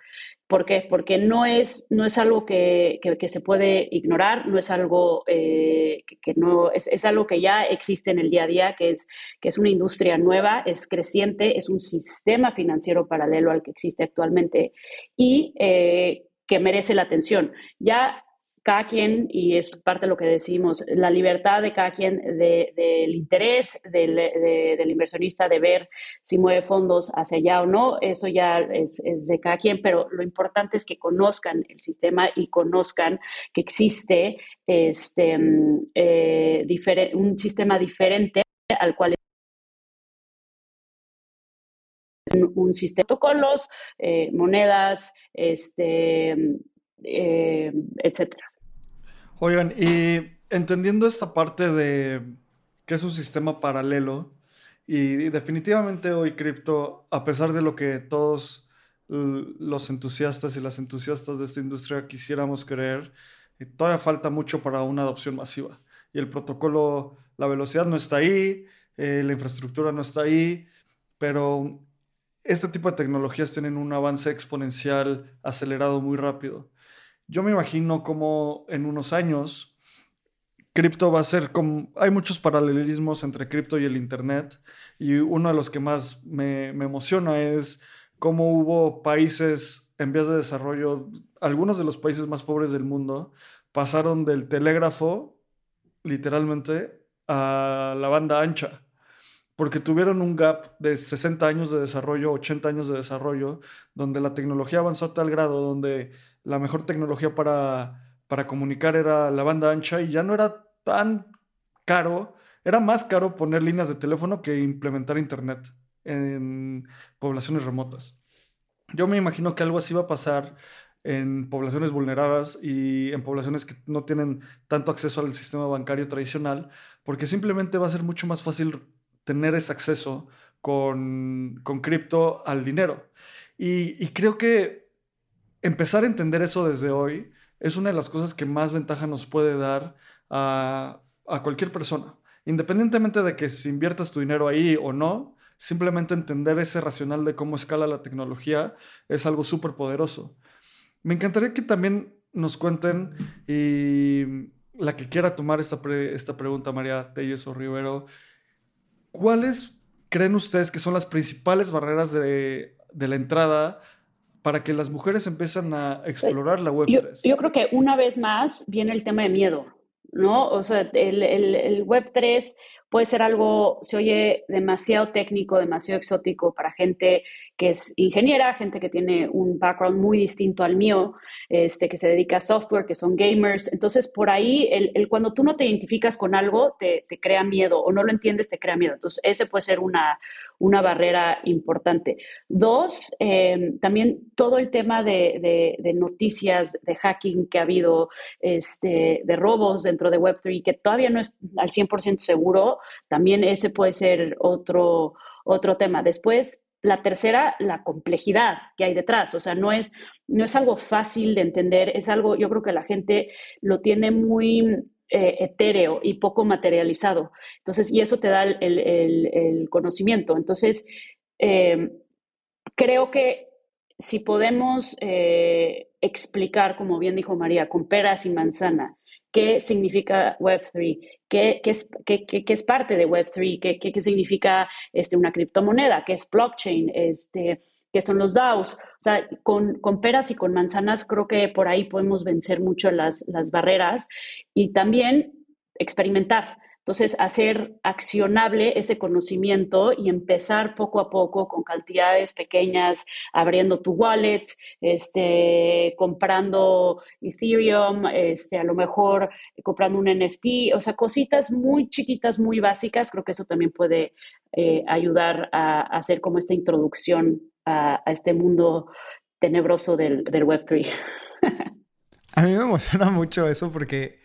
¿Por qué? Porque no es, no es algo que, que, se puede ignorar, no es algo eh, que, no, es, es, algo que ya existe en el día a día, que es, que es una industria nueva, es creciente, es un sistema financiero paralelo al que existe actualmente y que merece la atención. Ya cada quien, y es parte de lo que decimos, la libertad de cada quien, del interés del, del, inversionista de ver si mueve fondos hacia allá o no, eso ya es, de cada quien, pero lo importante es que conozcan el sistema y conozcan que existe este, eh, un sistema diferente al cual un sistema de protocolos, eh, monedas, este, eh, etcétera. Oigan, y entendiendo esta parte de que es un sistema paralelo, y, definitivamente hoy cripto, a pesar de lo que todos los entusiastas y las entusiastas de esta industria quisiéramos creer, eh, todavía falta mucho para una adopción masiva. Y el protocolo, la velocidad no está ahí, eh, la infraestructura no está ahí, pero este tipo de tecnologías tienen un avance exponencial acelerado muy rápido. Yo me imagino como en unos años cripto va a ser como... Hay muchos paralelismos entre cripto y el Internet y uno de los que más me, emociona es cómo hubo países en vías de desarrollo, algunos de los países más pobres del mundo, pasaron del telégrafo, literalmente, a la banda ancha, porque tuvieron un gap de 60 años de desarrollo, 80 años de desarrollo, donde la tecnología avanzó a tal grado, donde la mejor tecnología para, para comunicar era la banda ancha y ya no era tan caro, era más caro poner líneas de teléfono que implementar internet en poblaciones remotas. Yo me imagino que algo así va a pasar en poblaciones vulneradas y en poblaciones que no tienen tanto acceso al sistema bancario tradicional, porque simplemente va a ser mucho más fácil tener ese acceso con, con cripto al dinero. Y, creo que empezar a entender eso desde hoy es una de las cosas que más ventaja nos puede dar a, cualquier persona. Independientemente de que si inviertas tu dinero ahí o no, simplemente entender ese racional de cómo escala la tecnología es algo súper poderoso. Me encantaría que también nos cuenten y la que quiera tomar esta, esta pregunta, María Telles o Rivero, ¿cuáles creen ustedes que son las principales barreras de, de la entrada para que las mujeres empiezan a explorar la Web3? Yo, creo que una vez más viene el tema de miedo, ¿no? O sea, el, el, el Web3 puede ser algo, se oye demasiado técnico, demasiado exótico para gente que es ingeniera, gente que tiene un background muy distinto al mío, este, que se dedica a software, que son gamers. Entonces, por ahí, el, cuando tú no te identificas con algo, te, crea miedo o no lo entiendes, te crea miedo. Entonces, ese puede ser una, una barrera importante. Dos, eh, también todo el tema de, de, noticias de hacking que ha habido, este, de robos dentro de Web3, que todavía no es al 100% seguro, también ese puede ser otro, otro tema. Después, la tercera, la complejidad que hay detrás. O sea, no es, no es algo fácil de entender, es algo, yo creo que la gente lo tiene muy eh, etéreo y poco materializado. Entonces, y eso te da el, conocimiento. Entonces, eh, creo que si podemos eh, explicar, como bien dijo María, con peras y manzana, qué significa Web3, qué, qué, es, qué, qué es, parte de Web3, qué, significa este, una criptomoneda, qué es blockchain, este, qué son los DAOs. O sea, con, con, peras y con manzanas creo que por ahí podemos vencer mucho las, las barreras y también experimentar. Entonces, hacer accionable ese conocimiento y empezar poco a poco con cantidades pequeñas, abriendo tu wallet, este, comprando Ethereum, este, a lo mejor comprando un NFT, o sea, cositas muy chiquitas, muy básicas. Creo que eso también puede eh, ayudar a, hacer como esta introducción a, este mundo tenebroso del, del Web3. a mí me emociona mucho eso porque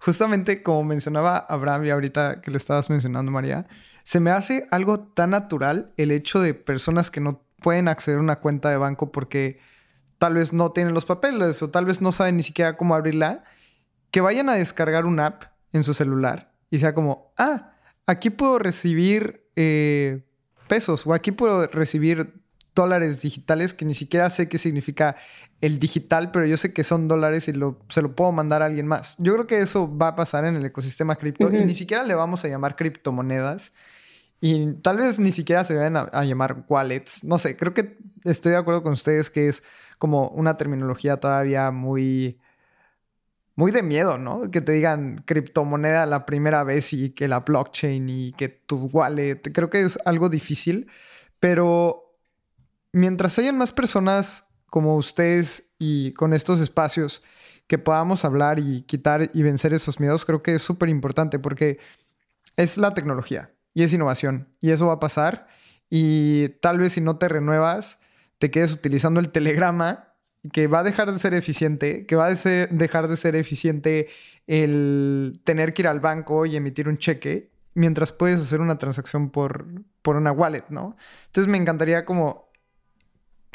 justamente como mencionaba Abraham y ahorita que lo estabas mencionando, María, se me hace algo tan natural el hecho de personas que no pueden acceder a una cuenta de banco porque tal vez no tienen los papeles o tal vez no saben ni siquiera cómo abrirla, que vayan a descargar una app en su celular y sea como, ah, aquí puedo recibir eh, pesos o aquí puedo recibir dólares digitales que ni siquiera sé qué significa el digital, pero yo sé que son dólares y se lo puedo mandar a alguien más. Yo creo que eso va a pasar en el ecosistema cripto y ni siquiera le vamos a llamar criptomonedas y tal vez ni siquiera se vayan a, llamar wallets. No sé, creo que estoy de acuerdo con ustedes que es como una terminología todavía muy muy de miedo, ¿no? Que te digan criptomoneda la primera vez y que la blockchain y que tu wallet. Creo que es algo difícil, pero mientras hayan más personas como ustedes y con estos espacios que podamos hablar y quitar y vencer esos miedos, creo que es súper importante porque es la tecnología y es innovación y eso va a pasar y tal vez si no te renuevas, te quedes utilizando el telegrama que va a dejar de ser eficiente, que va a dejar de ser eficiente el tener que ir al banco y emitir un cheque mientras puedes hacer una transacción por, por una wallet, ¿no? Entonces me encantaría como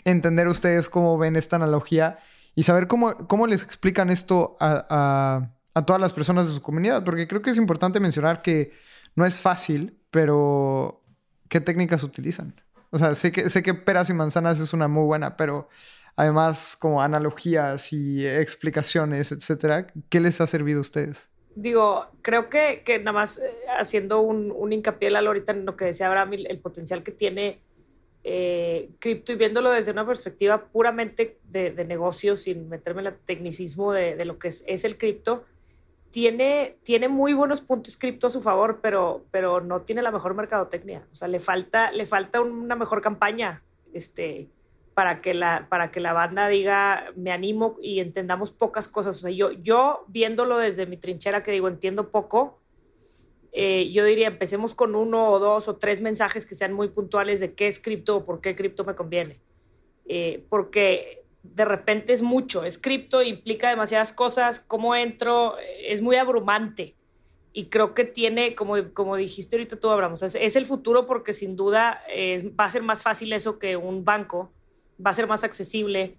entender ustedes cómo ven esta analogía y saber cómo, cómo les explican esto a, todas las personas de su comunidad, porque creo que es importante mencionar que no es fácil, pero ¿qué técnicas utilizan? O sea, sé que, sé que peras y manzanas es una muy buena, pero además como analogías y explicaciones, etcétera, ¿qué les ha servido a ustedes? Digo, creo que, que nada más eh, haciendo un, un hincapié, ahorita en lo que decía Abraham, el potencial que tiene eh, cripto y viéndolo desde una perspectiva puramente de, negocio, sin meterme en el tecnicismo de, lo que es, el cripto, tiene, tiene muy buenos puntos cripto a su favor, pero, pero no tiene la mejor mercadotecnia. O sea, le falta, le falta una mejor campaña este, para, que la, para que la banda diga, me animo y entendamos pocas cosas. O sea, yo, yo viéndolo desde mi trinchera, que digo, entiendo poco, eh, yo diría, empecemos con uno o dos o tres mensajes que sean muy puntuales de qué es cripto o por qué cripto me conviene. Eh, porque de repente es mucho, es cripto, implica demasiadas cosas, cómo entro, es muy abrumante. Y creo que tiene, como, como dijiste ahorita tú, Abraham, es, el futuro porque sin duda va a ser más fácil eso que un banco, va a ser más accesible,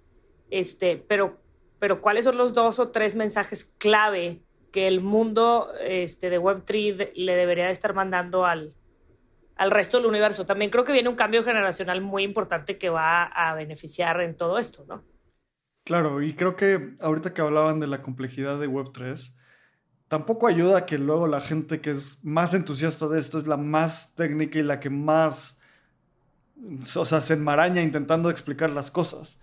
este, pero, pero ¿cuáles son los dos o tres mensajes clave que el mundo este, de Web3 le debería de estar mandando al, al resto del universo. También creo que viene un cambio generacional muy importante que va a beneficiar en todo esto, ¿no? Claro, y creo que ahorita que hablaban de la complejidad de Web3, tampoco ayuda que luego la gente que es más entusiasta de esto es la más técnica y la que más, o sea, se enmaraña intentando explicar las cosas.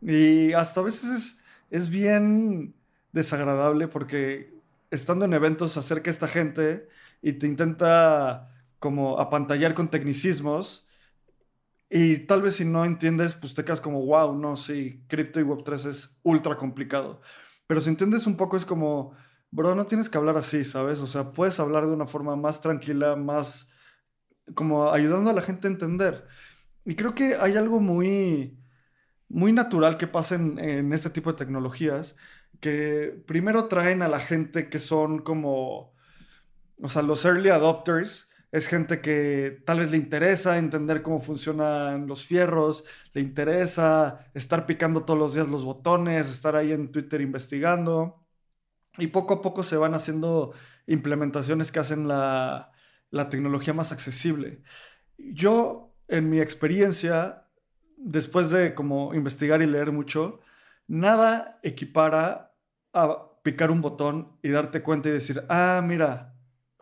Y hasta a veces es, es bien desagradable porque estando en eventos se acerca esta gente y te intenta como apantallar con tecnicismos y tal vez si no entiendes, pues te quedas como, wow, no, sí, cripto y Web3 es ultra complicado. Pero si entiendes un poco es como, bro, no tienes que hablar así, ¿sabes? O sea, puedes hablar de una forma más tranquila, más como ayudando a la gente a entender. Y creo que hay algo muy, muy natural que pasa en, en este tipo de tecnologías, que primero traen a la gente que son como, o sea, los early adopters, es gente que tal vez le interesa entender cómo funcionan los fierros, le interesa estar picando todos los días los botones, estar ahí en Twitter investigando. Y poco a poco se van haciendo implementaciones que hacen la, la tecnología más accesible. Yo, en mi experiencia, después de como investigar y leer mucho, nada equipara a picar un botón y darte cuenta y decir, ah, mira,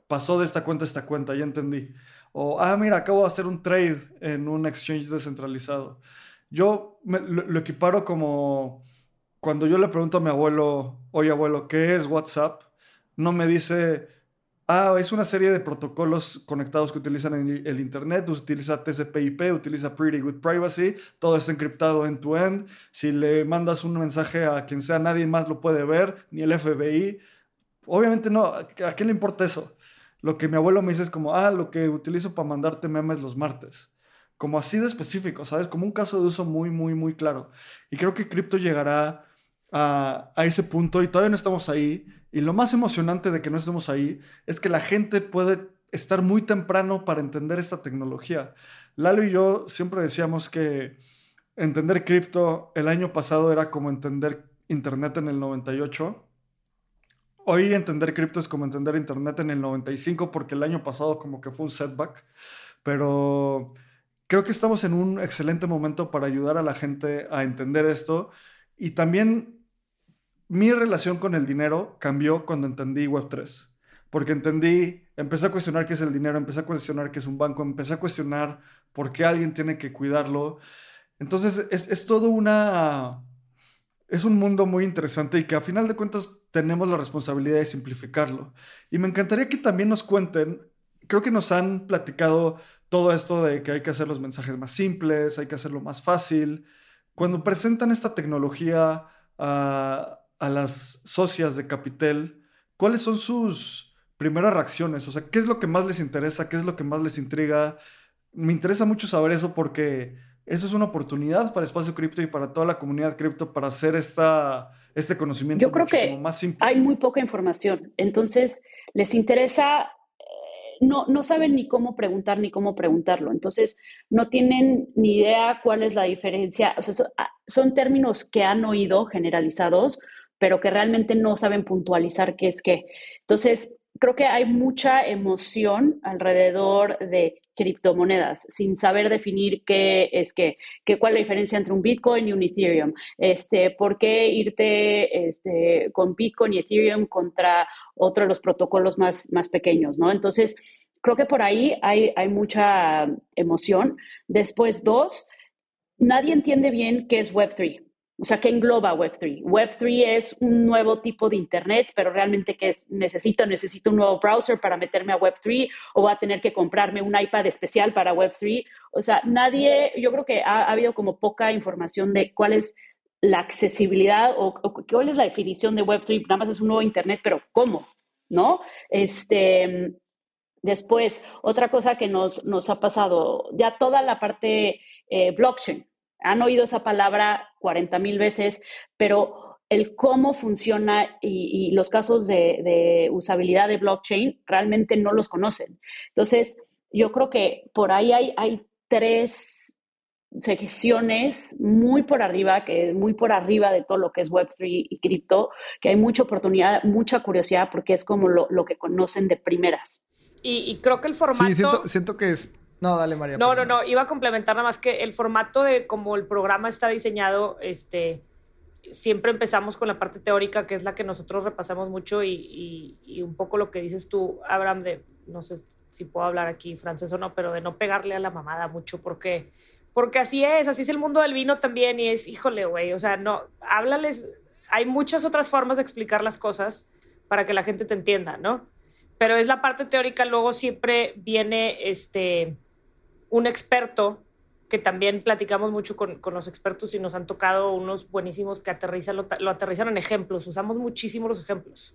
pasó de esta cuenta a esta cuenta, ya entendí. O, ah, mira, acabo de hacer un trade en un exchange descentralizado. Yo lo, equiparo como cuando yo le pregunto a mi abuelo, oye abuelo, ¿qué es WhatsApp? No me dice ah, es una serie de protocolos conectados que utilizan el, el Internet, utiliza TCP/IP, utiliza Pretty Good Privacy, todo está encriptado end-to-end. Si le mandas un mensaje a quien sea, nadie más lo puede ver, ni el FBI. Obviamente no, ¿a qué le importa eso? Lo que mi abuelo me dice es como, ah, lo que utilizo para mandarte memes los martes. Como así de específico, ¿sabes? Como un caso de uso muy, muy, muy claro. Y creo que cripto llegará a, a, ese punto y todavía no estamos ahí. Y lo más emocionante de que no estemos ahí es que la gente puede estar muy temprano para entender esta tecnología. Lalo y yo siempre decíamos que entender cripto el año pasado era como entender Internet en el 98 hoy entender cripto es como entender Internet en el 95 porque el año pasado como que fue un setback, pero creo que estamos en un excelente momento para ayudar a la gente a entender esto y también mi relación con el dinero cambió cuando entendí Web3, porque entendí, empecé a cuestionar qué es el dinero, empecé a cuestionar qué es un banco, empecé a cuestionar por qué alguien tiene que cuidarlo. Entonces es, es todo una es un mundo muy interesante y que a final de cuentas tenemos la responsabilidad de simplificarlo. Y me encantaría que también nos cuenten, creo que nos han platicado todo esto de que hay que hacer los mensajes más simples, hay que hacerlo más fácil. Cuando presentan esta tecnología a, a las socias de Capitel, ¿cuáles son sus primeras reacciones? O sea, ¿qué es lo que más les interesa? ¿Qué es lo que más les intriga? Me interesa mucho saber eso porque eso es una oportunidad para Espacio Cripto y para toda la comunidad cripto para hacer esta, este conocimiento Yo creo que más simple. Hay muy poca información, entonces les interesa, eh, no, no saben ni cómo preguntar ni cómo preguntarlo, entonces no tienen ni idea cuál es la diferencia, o sea, ah, son términos que han oído generalizados, pero que realmente no saben puntualizar qué es qué. Entonces, creo que hay mucha emoción alrededor de criptomonedas sin saber definir qué es qué, cuál es la diferencia entre un Bitcoin y un Ethereum, este, por qué irte este, con Bitcoin y Ethereum contra otro de los protocolos más, más pequeños, ¿no? Entonces, creo que por ahí hay, hay mucha emoción. Después, dos, nadie entiende bien qué es Web3. O sea, ¿qué engloba Web3? Web3 es un nuevo tipo de Internet, pero realmente ¿qué necesito? Necesito un nuevo browser para meterme a Web3 o voy a tener que comprarme un iPad especial para Web3. O sea, nadie, yo creo que ha, habido como poca información de cuál es la accesibilidad o, cuál es la definición de Web3. Nada más es un nuevo Internet, pero ¿cómo? ¿No? Este, después, otra cosa que nos, nos ha pasado, ya toda la parte eh, blockchain han oído esa palabra 40 mil veces, pero el cómo funciona y, los casos de, usabilidad de blockchain realmente no los conocen. Entonces, yo creo que por ahí hay, hay tres secciones muy por arriba, que es muy por arriba de todo lo que es Web3 y cripto, que hay mucha oportunidad, mucha curiosidad, porque es como lo, que conocen de primeras. Y, creo que el formato... Sí, siento, siento que es no, dale, María. No, no, no. Iba a complementar nada más que el formato de cómo el programa está diseñado, este, siempre empezamos con la parte teórica, que es la que nosotros repasamos mucho, y, y, un poco lo que dices tú, Abraham, de, no sé si puedo hablar aquí francés o no, pero de no pegarle a la mamada mucho, porque, porque así es, así es el mundo del vino también, y es, híjole, güey, o sea, no, háblales, hay muchas otras formas de explicar las cosas para que la gente te entienda, ¿no? Pero es la parte teórica, luego siempre viene, este, un experto, que también platicamos mucho con, los expertos y nos han tocado unos buenísimos que aterrizan, lo, aterrizan en ejemplos, usamos muchísimo los ejemplos.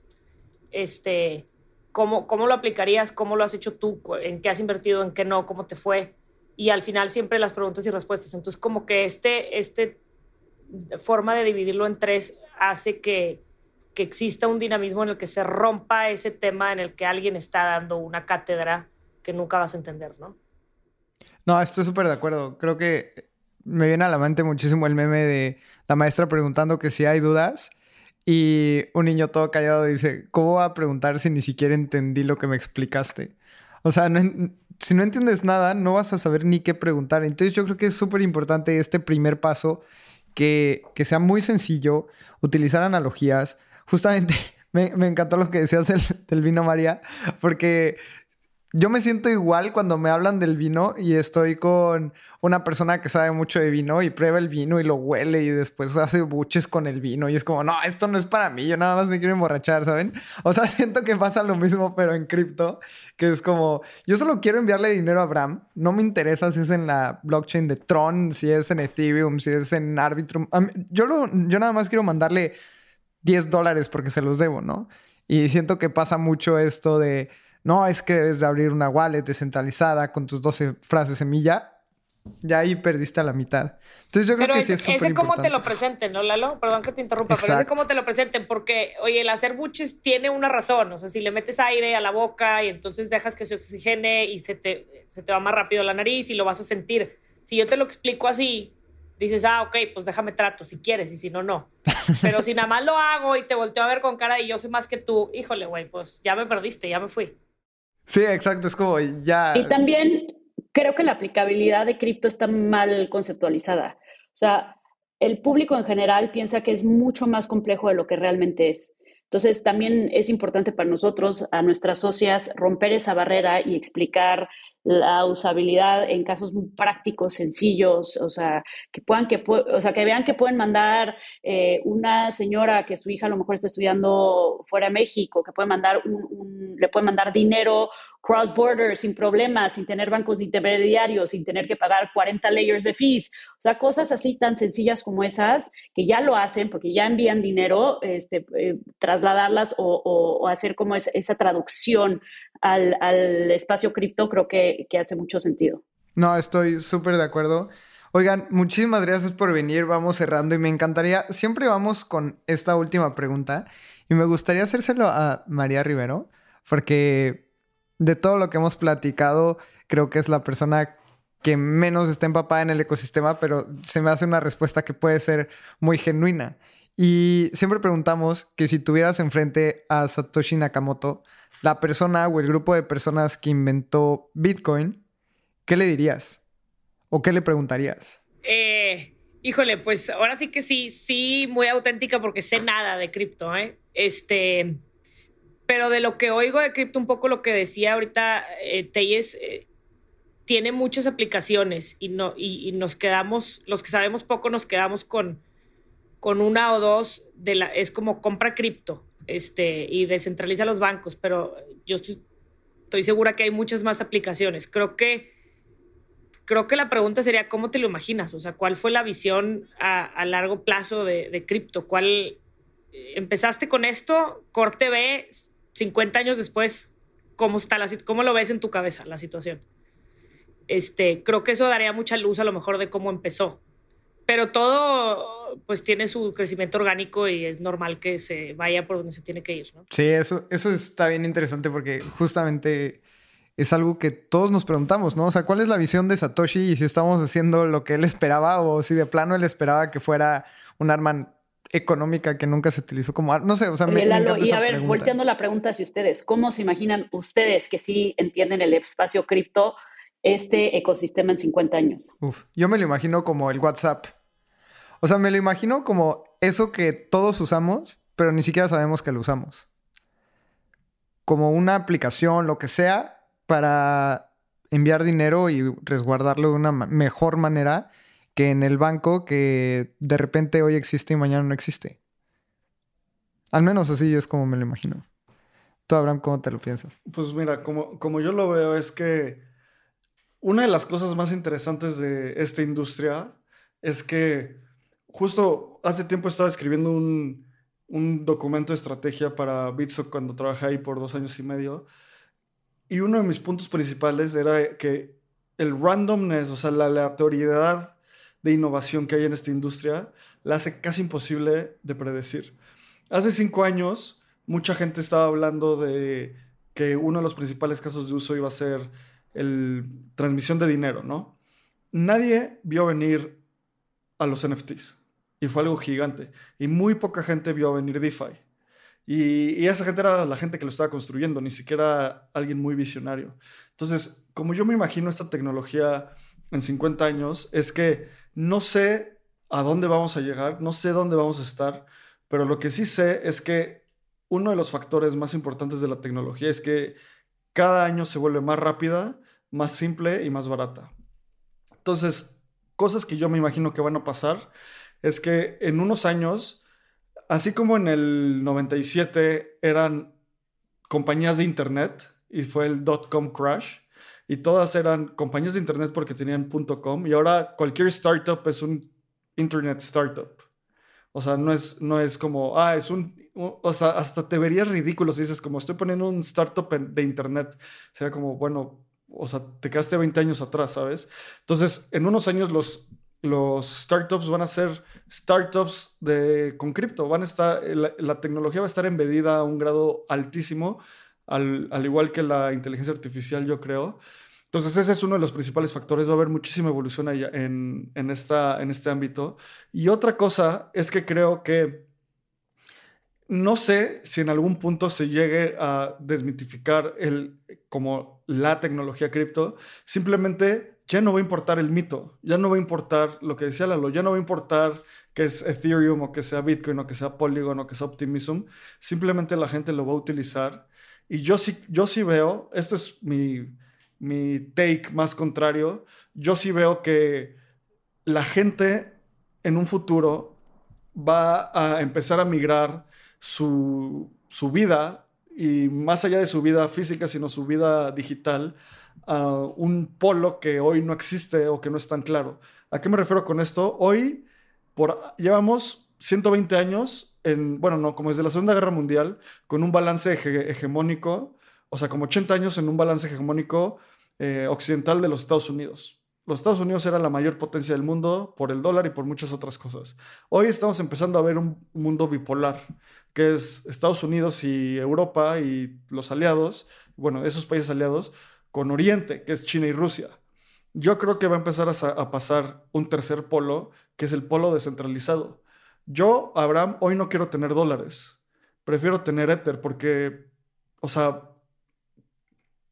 Este, ¿cómo, ¿Cómo lo aplicarías? ¿Cómo lo has hecho tú? ¿En qué has invertido? ¿En qué no? ¿Cómo te fue? Y al final siempre las preguntas y respuestas. Entonces, como que este, este forma de dividirlo en tres hace que, que exista un dinamismo en el que se rompa ese tema en el que alguien está dando una cátedra que nunca vas a entender, ¿no? No, estoy súper de acuerdo. Creo que me viene a la mente muchísimo el meme de la maestra preguntando que si hay dudas y un niño todo callado dice, ¿cómo voy a preguntar si ni siquiera entendí lo que me explicaste? O sea, si no entiendes nada, no vas a saber ni qué preguntar. Entonces yo creo que es súper importante este primer paso, que, que, sea muy sencillo, utilizar analogías. Justamente me, me encantó lo que decías del, del vino María, porque yo me siento igual cuando me hablan del vino y estoy con una persona que sabe mucho de vino y prueba el vino y lo huele y después hace buches con el vino y es como, no, esto no es para mí, yo nada más me quiero emborrachar, ¿saben? O sea, siento que pasa lo mismo pero en cripto, que es como, yo solo quiero enviarle dinero a Bram, no me interesa si es en la blockchain de Tron, si es en Ethereum, si es en Arbitrum, yo, lo, yo nada más quiero mandarle 10 dólares porque se los debo, ¿no? Y siento que pasa mucho esto de no, es que debes de abrir una wallet descentralizada con tus 12 frases semilla. Ya ahí perdiste a la mitad. Entonces yo creo que sí es súper Ese cómo te lo presenten, ¿no, Lalo? Perdón que te interrumpa, pero ese cómo te lo presenten, porque, oye, el hacer buches tiene una razón. O sea, si le metes aire a la boca y entonces dejas que se oxigene y se te, se te va más rápido la nariz y lo vas a sentir. Si yo te lo explico así, dices, ah, ok, pues déjame trato si quieres y si no, no. Pero si nada más lo hago y te volteo a ver con cara y yo sé más que tú, híjole, güey, pues ya me perdiste, ya me fui. Sí, exacto, es como ya. Y también creo que la aplicabilidad de cripto está mal conceptualizada. O sea, el público en general piensa que es mucho más complejo de lo que realmente es. Entonces, también es importante para nosotros, a nuestras socias, romper esa barrera y explicar la usabilidad en casos muy prácticos, sencillos, o sea, que puedan, que, o sea, que vean que pueden mandar eh, una señora que su hija a lo mejor está estudiando fuera de México, que puede mandar un, le puede mandar dinero cross-border sin problemas, sin tener bancos intermediarios, sin tener que pagar 40 layers de fees. O sea, cosas así tan sencillas como esas, que ya lo hacen porque ya envían dinero, este, eh, trasladarlas o, hacer como esa traducción al, al espacio cripto, creo que que, hace mucho sentido. No, estoy súper de acuerdo. Oigan, muchísimas gracias por venir. Vamos cerrando y me encantaría, siempre vamos con esta última pregunta y me gustaría hacérselo a María Rivero, porque de todo lo que hemos platicado, creo que es la persona que menos está empapada en el ecosistema, pero se me hace una respuesta que puede ser muy genuina. Y siempre preguntamos que si tuvieras enfrente a Satoshi Nakamoto, la persona o el grupo de personas que inventó Bitcoin, ¿qué le dirías? ¿O qué le preguntarías? Eh, híjole, pues ahora sí que sí, sí, muy auténtica porque sé nada de cripto, ¿eh? Este, pero de lo que oigo de cripto, un poco lo que decía ahorita eh, Teyes, eh, tiene muchas aplicaciones y, no, y, nos quedamos, los que sabemos poco, nos quedamos con, con una o dos de la, es como compra cripto este, y descentraliza los bancos, pero yo estoy, segura que hay muchas más aplicaciones. Creo que, creo que la pregunta sería, ¿cómo te lo imaginas? O sea, ¿cuál fue la visión a, largo plazo de, cripto? ¿Cuál, empezaste con esto, corte B, 50 años después, ¿cómo, está la, cómo lo ves en tu cabeza la situación? Este, creo que eso daría mucha luz a lo mejor de cómo empezó. Pero todo pues tiene su crecimiento orgánico y es normal que se vaya por donde se tiene que ir, ¿no? Sí, eso, eso está bien interesante porque justamente es algo que todos nos preguntamos, ¿no? O sea, ¿cuál es la visión de Satoshi y si estamos haciendo lo que él esperaba o si de plano él esperaba que fuera un arma económica que nunca se utilizó como no sé, o sea, me, Y a ver, volteando la pregunta hacia ustedes, ¿cómo se imaginan ustedes que sí entienden el espacio cripto este ecosistema en 50 años. Uf, yo me lo imagino como el WhatsApp. O sea, me lo imagino como eso que todos usamos, pero ni siquiera sabemos que lo usamos. Como una aplicación, lo que sea, para enviar dinero y resguardarlo de una mejor manera que en el banco que de repente hoy existe y mañana no existe. Al menos así es como me lo imagino. Tú, Abraham, ¿cómo te lo piensas? Pues mira, como, como yo lo veo es que una de las cosas más interesantes de esta industria es que justo hace tiempo estaba escribiendo un, documento de estrategia para Bitso cuando trabajé ahí por dos años y medio. Y uno de mis puntos principales era que el randomness, o sea, la aleatoriedad de innovación que hay en esta industria, la hace casi imposible de predecir. Hace cinco años, mucha gente estaba hablando de que uno de los principales casos de uso iba a ser el transmisión de dinero, ¿no? Nadie vio venir a los NFTs y fue algo gigante. Y muy poca gente vio venir DeFi. Y, y, esa gente era la gente que lo estaba construyendo, ni siquiera alguien muy visionario. Entonces, como yo me imagino esta tecnología en 50 años, es que no sé a dónde vamos a llegar, no sé dónde vamos a estar, pero lo que sí sé es que uno de los factores más importantes de la tecnología es que cada año se vuelve más rápida, más simple y más barata. Entonces, cosas que yo me imagino que van a pasar es que en unos años, así como en el 97 eran compañías de Internet y fue el dot-com crash, y todas eran compañías de Internet porque tenían .com, y ahora cualquier startup es un Internet startup. O sea, no es, no es como, ah, es un, o sea, hasta te verías ridículo si dices como estoy poniendo un startup de internet. Sería como, bueno, o sea, te quedaste 20 años atrás, ¿sabes? Entonces, en unos años los, los startups van a ser startups de, con cripto. Van a estar, la, tecnología va a estar embedida a un grado altísimo, al, al igual que la inteligencia artificial, yo creo. Entonces ese es uno de los principales factores. Va a haber muchísima evolución en, en, esta, en este ámbito. Y otra cosa es que creo que no sé si en algún punto se llegue a desmitificar el, como la tecnología cripto. Simplemente ya no va a importar el mito, ya no va a importar lo que decía Lalo, ya no va a importar que es Ethereum o que sea Bitcoin o que sea Polygon o que sea Optimism. Simplemente la gente lo va a utilizar. Y yo sí, yo sí veo, esto es mi mi take más contrario, yo sí veo que la gente en un futuro va a empezar a migrar su, vida y más allá de su vida física, sino su vida digital, a un polo que hoy no existe o que no es tan claro. ¿A qué me refiero con esto? Hoy por, llevamos 120 años, en, bueno, no, como desde la Segunda Guerra Mundial, con un balance hegemónico, o sea, como 80 años en un balance hegemónico eh, occidental de los Estados Unidos. Los Estados Unidos era la mayor potencia del mundo por el dólar y por muchas otras cosas. Hoy estamos empezando a ver un mundo bipolar, que es Estados Unidos y Europa y los aliados, bueno, esos países aliados, con Oriente, que es China y Rusia. Yo creo que va a empezar a, a pasar un tercer polo, que es el polo descentralizado. Yo, Abraham, hoy no quiero tener dólares. Prefiero tener Ether porque, o sea,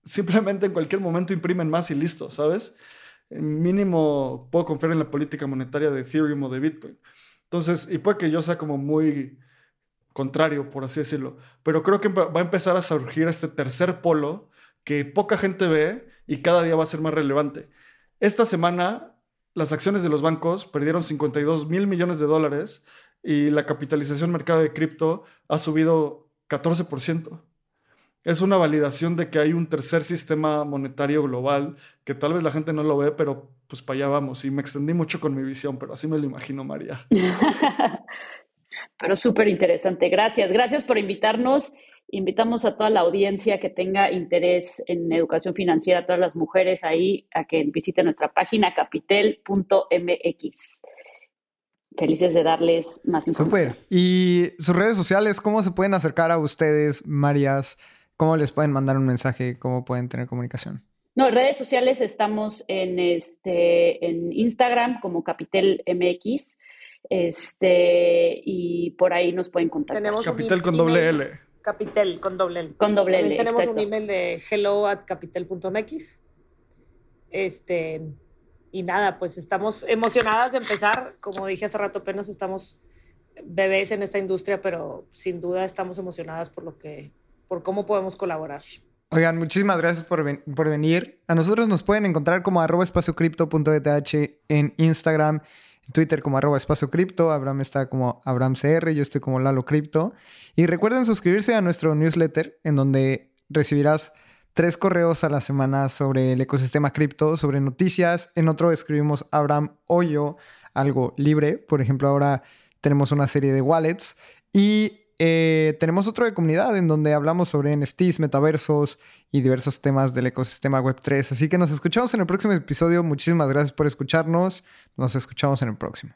simplemente en cualquier momento imprimen más y listo, ¿sabes? Mínimo puedo confiar en la política monetaria de Ethereum o de Bitcoin. Entonces, y puede que yo sea como muy contrario, por así decirlo, pero creo que va a empezar a surgir este tercer polo que poca gente ve y cada día va a ser más relevante. Esta semana, las acciones de los bancos perdieron 52 mil millones de dólares y la capitalización mercado de cripto ha subido 14% es una validación de que hay un tercer sistema monetario global que tal vez la gente no lo ve, pero pues para allá vamos. Y me extendí mucho con mi visión, pero así me lo imagino, María. pero súper interesante. Gracias. Gracias por invitarnos. Invitamos a toda la audiencia que tenga interés en educación financiera, a todas las mujeres ahí, a que visiten nuestra página capitel.mx. Felices de darles más información. Súper. ¿Y sus redes sociales, cómo se pueden acercar a ustedes, Marías? ¿Cómo les pueden mandar un mensaje? ¿Cómo pueden tener comunicación? No, en redes sociales estamos en, este, en Instagram como Capitel MX este, y por ahí nos pueden contactar. Tenemos Capitel con doble L. Capitel con doble L. Con doble L. Tenemos un email de hello at capitel.mx. Este, y nada, pues estamos emocionadas de empezar. Como dije hace rato, apenas estamos bebés en esta industria, pero sin duda estamos emocionadas por lo que por cómo podemos colaborar. Oigan, muchísimas gracias por, por venir. A nosotros nos pueden encontrar como arroba espaciocripto.eth en Instagram, Twitter como arroba espacio Abraham está como AbrahamCR, yo estoy como Lalo Cripto. Y recuerden suscribirse a nuestro newsletter en donde recibirás tres correos a la semana sobre el ecosistema cripto, sobre noticias. En otro escribimos Abraham o yo, algo libre. Por ejemplo, ahora tenemos una serie de wallets. Y eh, tenemos otro de comunidad en donde hablamos sobre NFTs, metaversos y diversos temas del ecosistema Web3. Así que nos escuchamos en el próximo episodio. Muchísimas gracias por escucharnos. Nos escuchamos en el próximo.